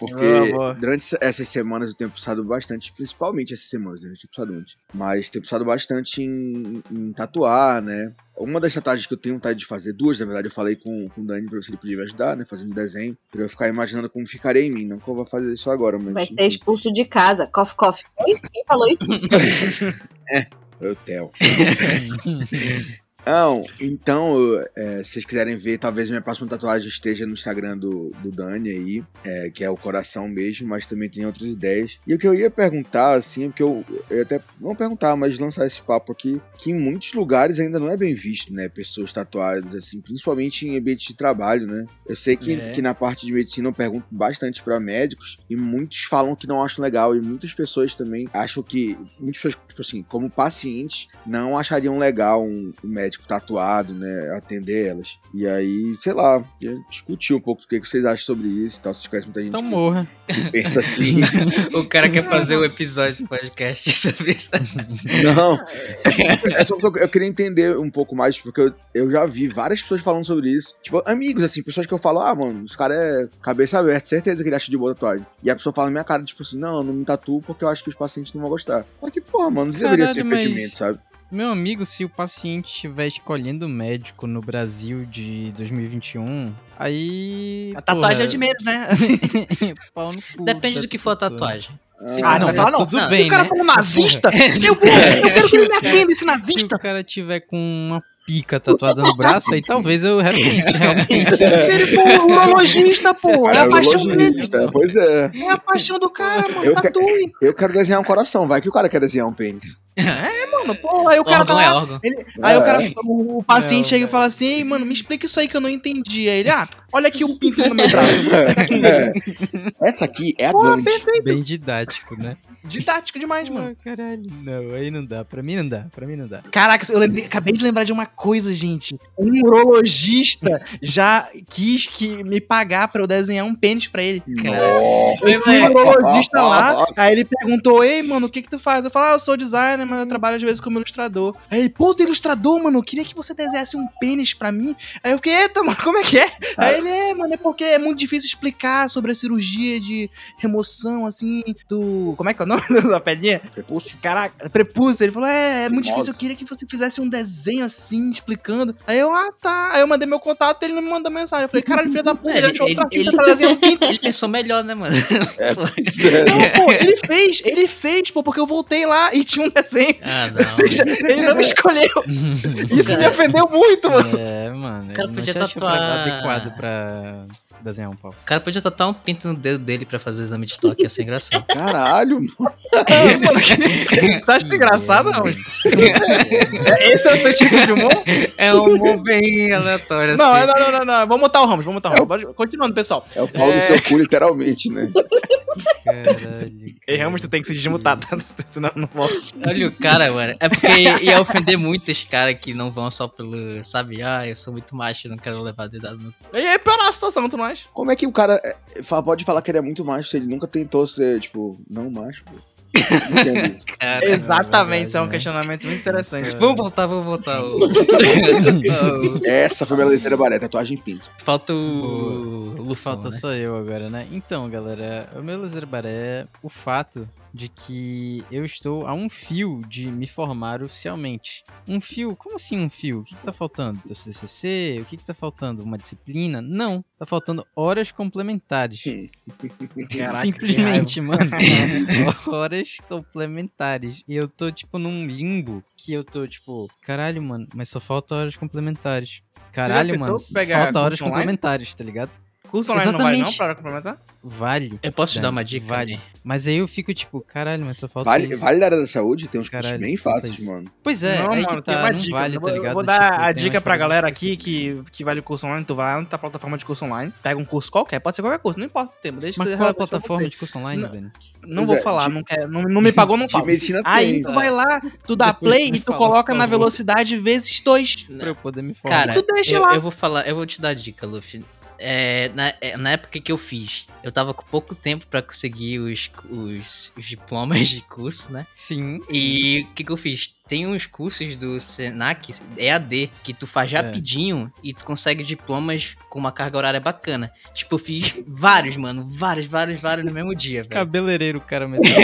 S4: Porque
S3: boa.
S4: durante essas semanas eu tenho pensado bastante, principalmente essas semanas, né? Eu tenho pensado muito. Mas tenho pensado bastante em, em tatuar, né? Uma das tatuagens que eu tenho vontade de fazer, duas, na verdade, eu falei com, com o Dani pra ver se ele podia me ajudar, né? Fazendo desenho. Pra eu ficar imaginando como ficaria em mim. Não que eu vou fazer isso agora, mas.
S5: Vai ser expulso de casa. Cof, cof. Quem falou isso?
S4: Eu Theo. Não, então, é, se vocês quiserem ver, talvez minha próxima tatuagem esteja no Instagram do, do Dani aí, é, que é o coração mesmo, mas também tem outras ideias. E o que eu ia perguntar, assim, é porque eu, eu ia até não perguntar, mas lançar esse papo aqui, que em muitos lugares ainda não é bem visto, né? Pessoas tatuadas, assim, principalmente em ambiente de trabalho, né? Eu sei que,
S1: É.
S4: que na parte de medicina eu pergunto bastante pra médicos, e muitos falam que não acham legal, e muitas pessoas também acham que, muitas pessoas, tipo assim, como pacientes, não achariam legal um, um médico tatuado, né, atender elas. E aí, sei lá, discutir um pouco o que que vocês acham sobre isso e tal. Vocês conhecem muita gente
S1: Então
S4: que
S1: morra.
S4: pensa assim.
S2: O cara quer fazer o episódio do podcast sobre isso.
S4: não, é só, é só porque eu, eu queria entender um pouco mais, porque eu, eu já vi várias pessoas falando sobre isso. Tipo, amigos, assim, pessoas que eu falo, ah, mano, os caras é cabeça aberta, certeza que ele acha de boa tatuagem. E a pessoa fala na minha cara, tipo assim, não, eu não me tatuo porque eu acho que os pacientes não vão gostar. Mas que porra, mano, não deveria ser
S1: Caralho, mas-
S4: impedimento, sabe?
S1: Meu amigo, se o paciente estiver escolhendo médico no Brasil de 2021, aí.
S3: A tatuagem
S1: porra,
S3: é de menos, né?
S1: pau no cu
S2: Depende do que for a tatuagem. Se
S3: Ah,
S2: for-
S3: não vai falar não.
S1: tudo
S2: Não,
S1: bem,
S3: Se o cara
S1: né?
S3: for um nazista, eu, vou, eu quero que ele me atenda, esse
S1: Se
S3: nazista.
S1: o cara tiver com uma pica tatuada no braço, aí talvez eu repense, realmente.
S3: Se ele for um urologista, pô, é a
S4: É,
S3: paixão dele.
S4: Pois é.
S3: É a paixão do cara, mano.
S4: Eu que-. Eu quero desenhar um coração, vai que o cara quer desenhar um pênis.
S3: Mano, pô, aí o cara tá
S2: é
S3: lá.
S2: órgão.
S3: ele- aí o cara,
S4: É.
S3: o, paciente
S1: Não,
S3: chega e fala assim, Ei, mano, me explica isso aí que eu não entendi. Aí ele, ah, olha aqui o pinto no meu braço.
S4: É. Essa aqui é a
S3: Pô, perfeito.
S1: Bem didático, né?
S3: Didático demais, mano.
S1: Ah, caralho. Não, aí não dá. Pra mim não dá. Pra mim não dá.
S3: Caraca, eu lembrei- acabei de lembrar de uma coisa, gente. Um urologista já quis que me pagar pra eu desenhar um pênis pra ele.
S4: Nossa.
S3: Eu fui no urologista lá, aí ele perguntou, ei, mano, o que que tu faz? Eu falei, ah, eu sou designer, mas eu trabalho às vezes como ilustrador. Aí ele, pô, tu é ilustrador, mano, eu queria que você desenhasse um pênis pra mim. Aí eu fiquei, eita, mano, como é que é? Aí ele, é, mano, é porque é muito difícil explicar sobre a cirurgia de remoção, assim, do... Como é que é o nome da pedinha?
S4: Prepúcio.
S3: Caraca, prepúcio. Ele falou: é, é muito
S4: Nossa.
S3: difícil. Eu queria que você fizesse um desenho assim, explicando. Aí eu, ah, tá. Aí eu mandei meu contato ele não me mandou mensagem. Eu falei: caralho, filho da puta, ele,
S2: Ele-
S3: achou
S2: ele-
S3: outra fita
S2: ele-
S3: pra desenhar um pinto.
S2: Ele pensou melhor, né, mano?
S4: É,
S2: Pô.
S4: sério.
S3: Não, pô, ele fez, ele fez, pô, porque eu voltei lá e tinha um desenho.
S2: Ah,
S3: Ou
S2: não.
S3: seja, ele não me escolheu. Isso me ofendeu muito, mano.
S1: É, mano.
S2: O cara podia tatuar-
S1: adequado pra desenhar um pau.
S2: O cara podia tatuar um pinto no dedo dele pra fazer exame de toque, ia ser engraçado.
S4: Caralho,
S3: Você acha isso engraçado, não? Esse é o teu tipo de humor?
S2: É um humor bem aleatório,
S3: Não,
S2: assim.
S3: não, não, não, não. Vamos montar o Ramos, vamos montar o Ramos. Pode- Continuando, pessoal.
S4: é o pau do seu cu, literalmente, né?
S1: Caralho.
S3: Ei, Ramos, tu tem que se desmutar, tá? Senão não volta.
S2: Olha o cara, mano. É porque ia ofender muitos caras que não vão só pelo, sabe? Ah, eu sou muito macho, não quero levar dedado no...
S3: E aí, piorar a situação, tu não acha?
S4: Como é que o cara é, pode falar que ele é muito macho se ele nunca tentou ser, tipo, não macho? pô?
S2: Cara.
S3: Exatamente, isso é um
S1: né?
S3: questionamento muito interessante.
S1: É-
S2: Vamos voltar, vamos voltar. O-
S4: Essa foi minha lezeira baré, tatuagem em pinto.
S2: Falta o
S1: Falta
S2: né?
S1: só eu agora, né? Então, galera, o meu laser baré é o fato de que eu estou a um fio de me formar oficialmente. Um fio? Como assim um fio? O que, que tá faltando? Teu CCC? O que, que tá faltando? Uma disciplina? Não, tá faltando horas complementares.
S3: Caraca,
S1: Simplesmente, mano. horas complementares. E eu tô, tipo, num limbo que eu tô, tipo, caralho, mano, mas só falta horas complementares. Caralho, mano, falta horas
S3: online?
S1: complementares, tá ligado?
S3: Curso online não vai não
S1: Exatamente.
S3: pra complementar?
S1: Vale.
S2: Eu posso te dar uma dica?
S1: vale.
S2: Vale.
S1: Mas aí eu fico tipo, caralho, mas só falta
S4: Vale,
S1: isso.
S4: vale da área da saúde? Tem uns cursos
S1: Caralho,
S4: bem fáceis,
S1: isso.
S4: mano.
S1: Pois é,
S3: não,
S1: aí
S3: mano,
S1: que
S3: tem
S1: tá,
S3: uma
S1: não
S3: dica.
S1: vale,
S3: eu
S1: tá
S3: vou,
S1: ligado?
S3: eu vou dar
S1: Tipo,
S3: a dica pra galera aqui que, que vale o curso online. Tu vai lá na plataforma de curso online, pega um curso qualquer, pode ser qualquer curso, não importa o tempo. Deixa
S1: Mas qual é a plataforma
S3: você.
S1: de curso online,
S3: Não.
S1: Dani?
S3: Não
S4: Pois
S3: vou
S4: é,
S3: falar,
S4: de-
S3: não, quer, não, não me pagou, não falo. Aí
S4: tem.
S3: tu vai lá, tu dá
S1: Depois
S3: play e tu
S1: fala,
S3: coloca na velocidade vezes dois.
S1: Pra eu poder me formar.
S2: Cara,
S3: tu deixa
S2: eu, vou falar, eu vou te dar a dica, Luffy. É, na, é, na época que eu fiz, eu tava com pouco tempo pra conseguir os, os, os diplomas de curso, né?
S1: Sim.
S2: E o que, que eu fiz? Tem uns cursos do Senac, EAD, que tu faz rapidinho e tu consegue diplomas com uma carga horária bacana. Tipo, eu fiz vários, mano. Vários, vários, vários no mesmo dia, velho.
S1: Cabeleireiro, o cara meteu.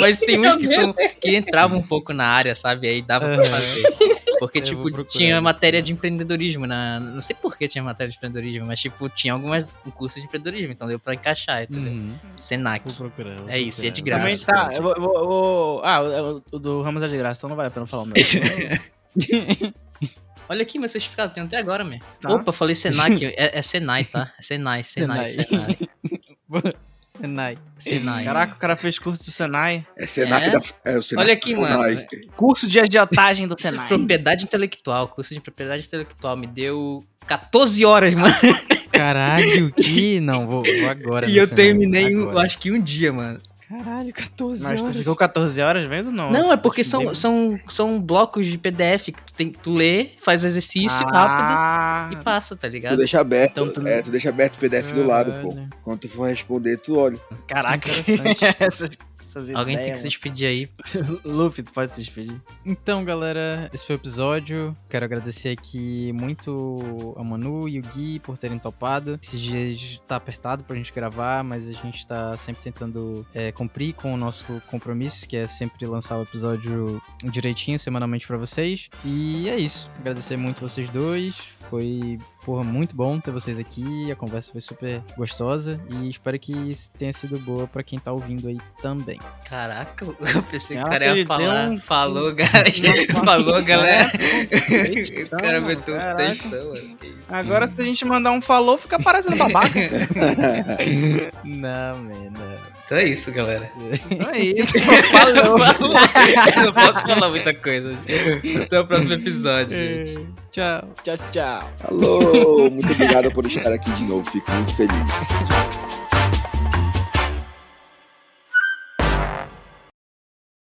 S2: Mas tem uns que, são, que entravam um pouco na área, sabe? Aí dava pra fazer. Porque,
S1: Eu
S2: tipo, tinha matéria de empreendedorismo na. Não sei por que tinha matéria de empreendedorismo, mas, tipo, tinha algumas um curso de empreendedorismo, então deu pra encaixar, entendeu?
S1: Uhum.
S2: Senac.
S1: Vou procurar. vou
S2: É isso, e é de graça.
S3: Também tá. Eu vou, eu vou- eu vou- Ah, o, o do Ramos é de graça, então não vale a pena falar o meu.
S2: Olha aqui meu certificado, tem até agora, meu.
S3: Tá.
S2: Opa, falei Senac, é, é Senai, tá? É Senai, Senai,
S1: Senai.
S2: Senai.
S1: Senai.
S2: Senai.
S3: Caraca, o cara fez curso do Senai.
S4: É Senac
S2: É?
S4: da. É o Senac
S2: Olha aqui, mano.
S3: Curso de agiotagem do Senai.
S2: Propriedade intelectual, curso de propriedade intelectual, me deu 14 horas, mano.
S1: Caralho, que. Não, vou, vou agora.
S2: E eu
S1: Senai,
S2: terminei, um- eu acho que um dia, mano.
S1: Caralho, 14
S3: Mas tu
S1: horas.
S3: ficou 14 horas vendo? Não,
S2: Não, é porque são, são, são blocos de PDF que tu, tem, tu lê, faz o exercício rápido
S3: Ah,
S2: e passa, tá
S4: Tu
S2: ligado?
S4: deixa aberto,
S3: Então tu-
S4: é, tu deixa aberto o PDF do lado, pô.
S1: Caralho.
S4: Quando tu for responder, tu olha.
S3: Caraca,
S1: Interessante.
S3: essas, essas
S2: Alguém tem que se despedir aí.
S3: Luffy, tu pode se despedir.
S1: Então, galera, esse foi o episódio. Quero agradecer aqui muito a Manu e o Gui por terem topado. Esses dias tá apertado pra gente gravar, mas a gente tá sempre tentando é, cumprir com o nosso compromisso, que é sempre lançar o episódio direitinho, semanalmente pra vocês. E é isso. Agradecer muito vocês dois. Foi, porra, muito bom ter vocês aqui. A conversa foi super gostosa e espero que isso tenha sido boa pra quem tá ouvindo aí também.
S2: Caraca, eu pensei que o cara ia falar.
S3: um-
S2: Falou, galera. Falou, galera. o cara meteu um textão, mano.
S3: Agora, se a gente mandar um falou, fica parecendo babaca.
S1: Não, man, não.
S2: Então é isso, galera.
S3: Então é isso.
S2: Falou. Eu não posso falar muita coisa. Até o próximo episódio, gente.
S1: Tchau.
S3: tchau, tchau.
S4: Alô, muito obrigado por estar aqui de novo. Fico muito feliz.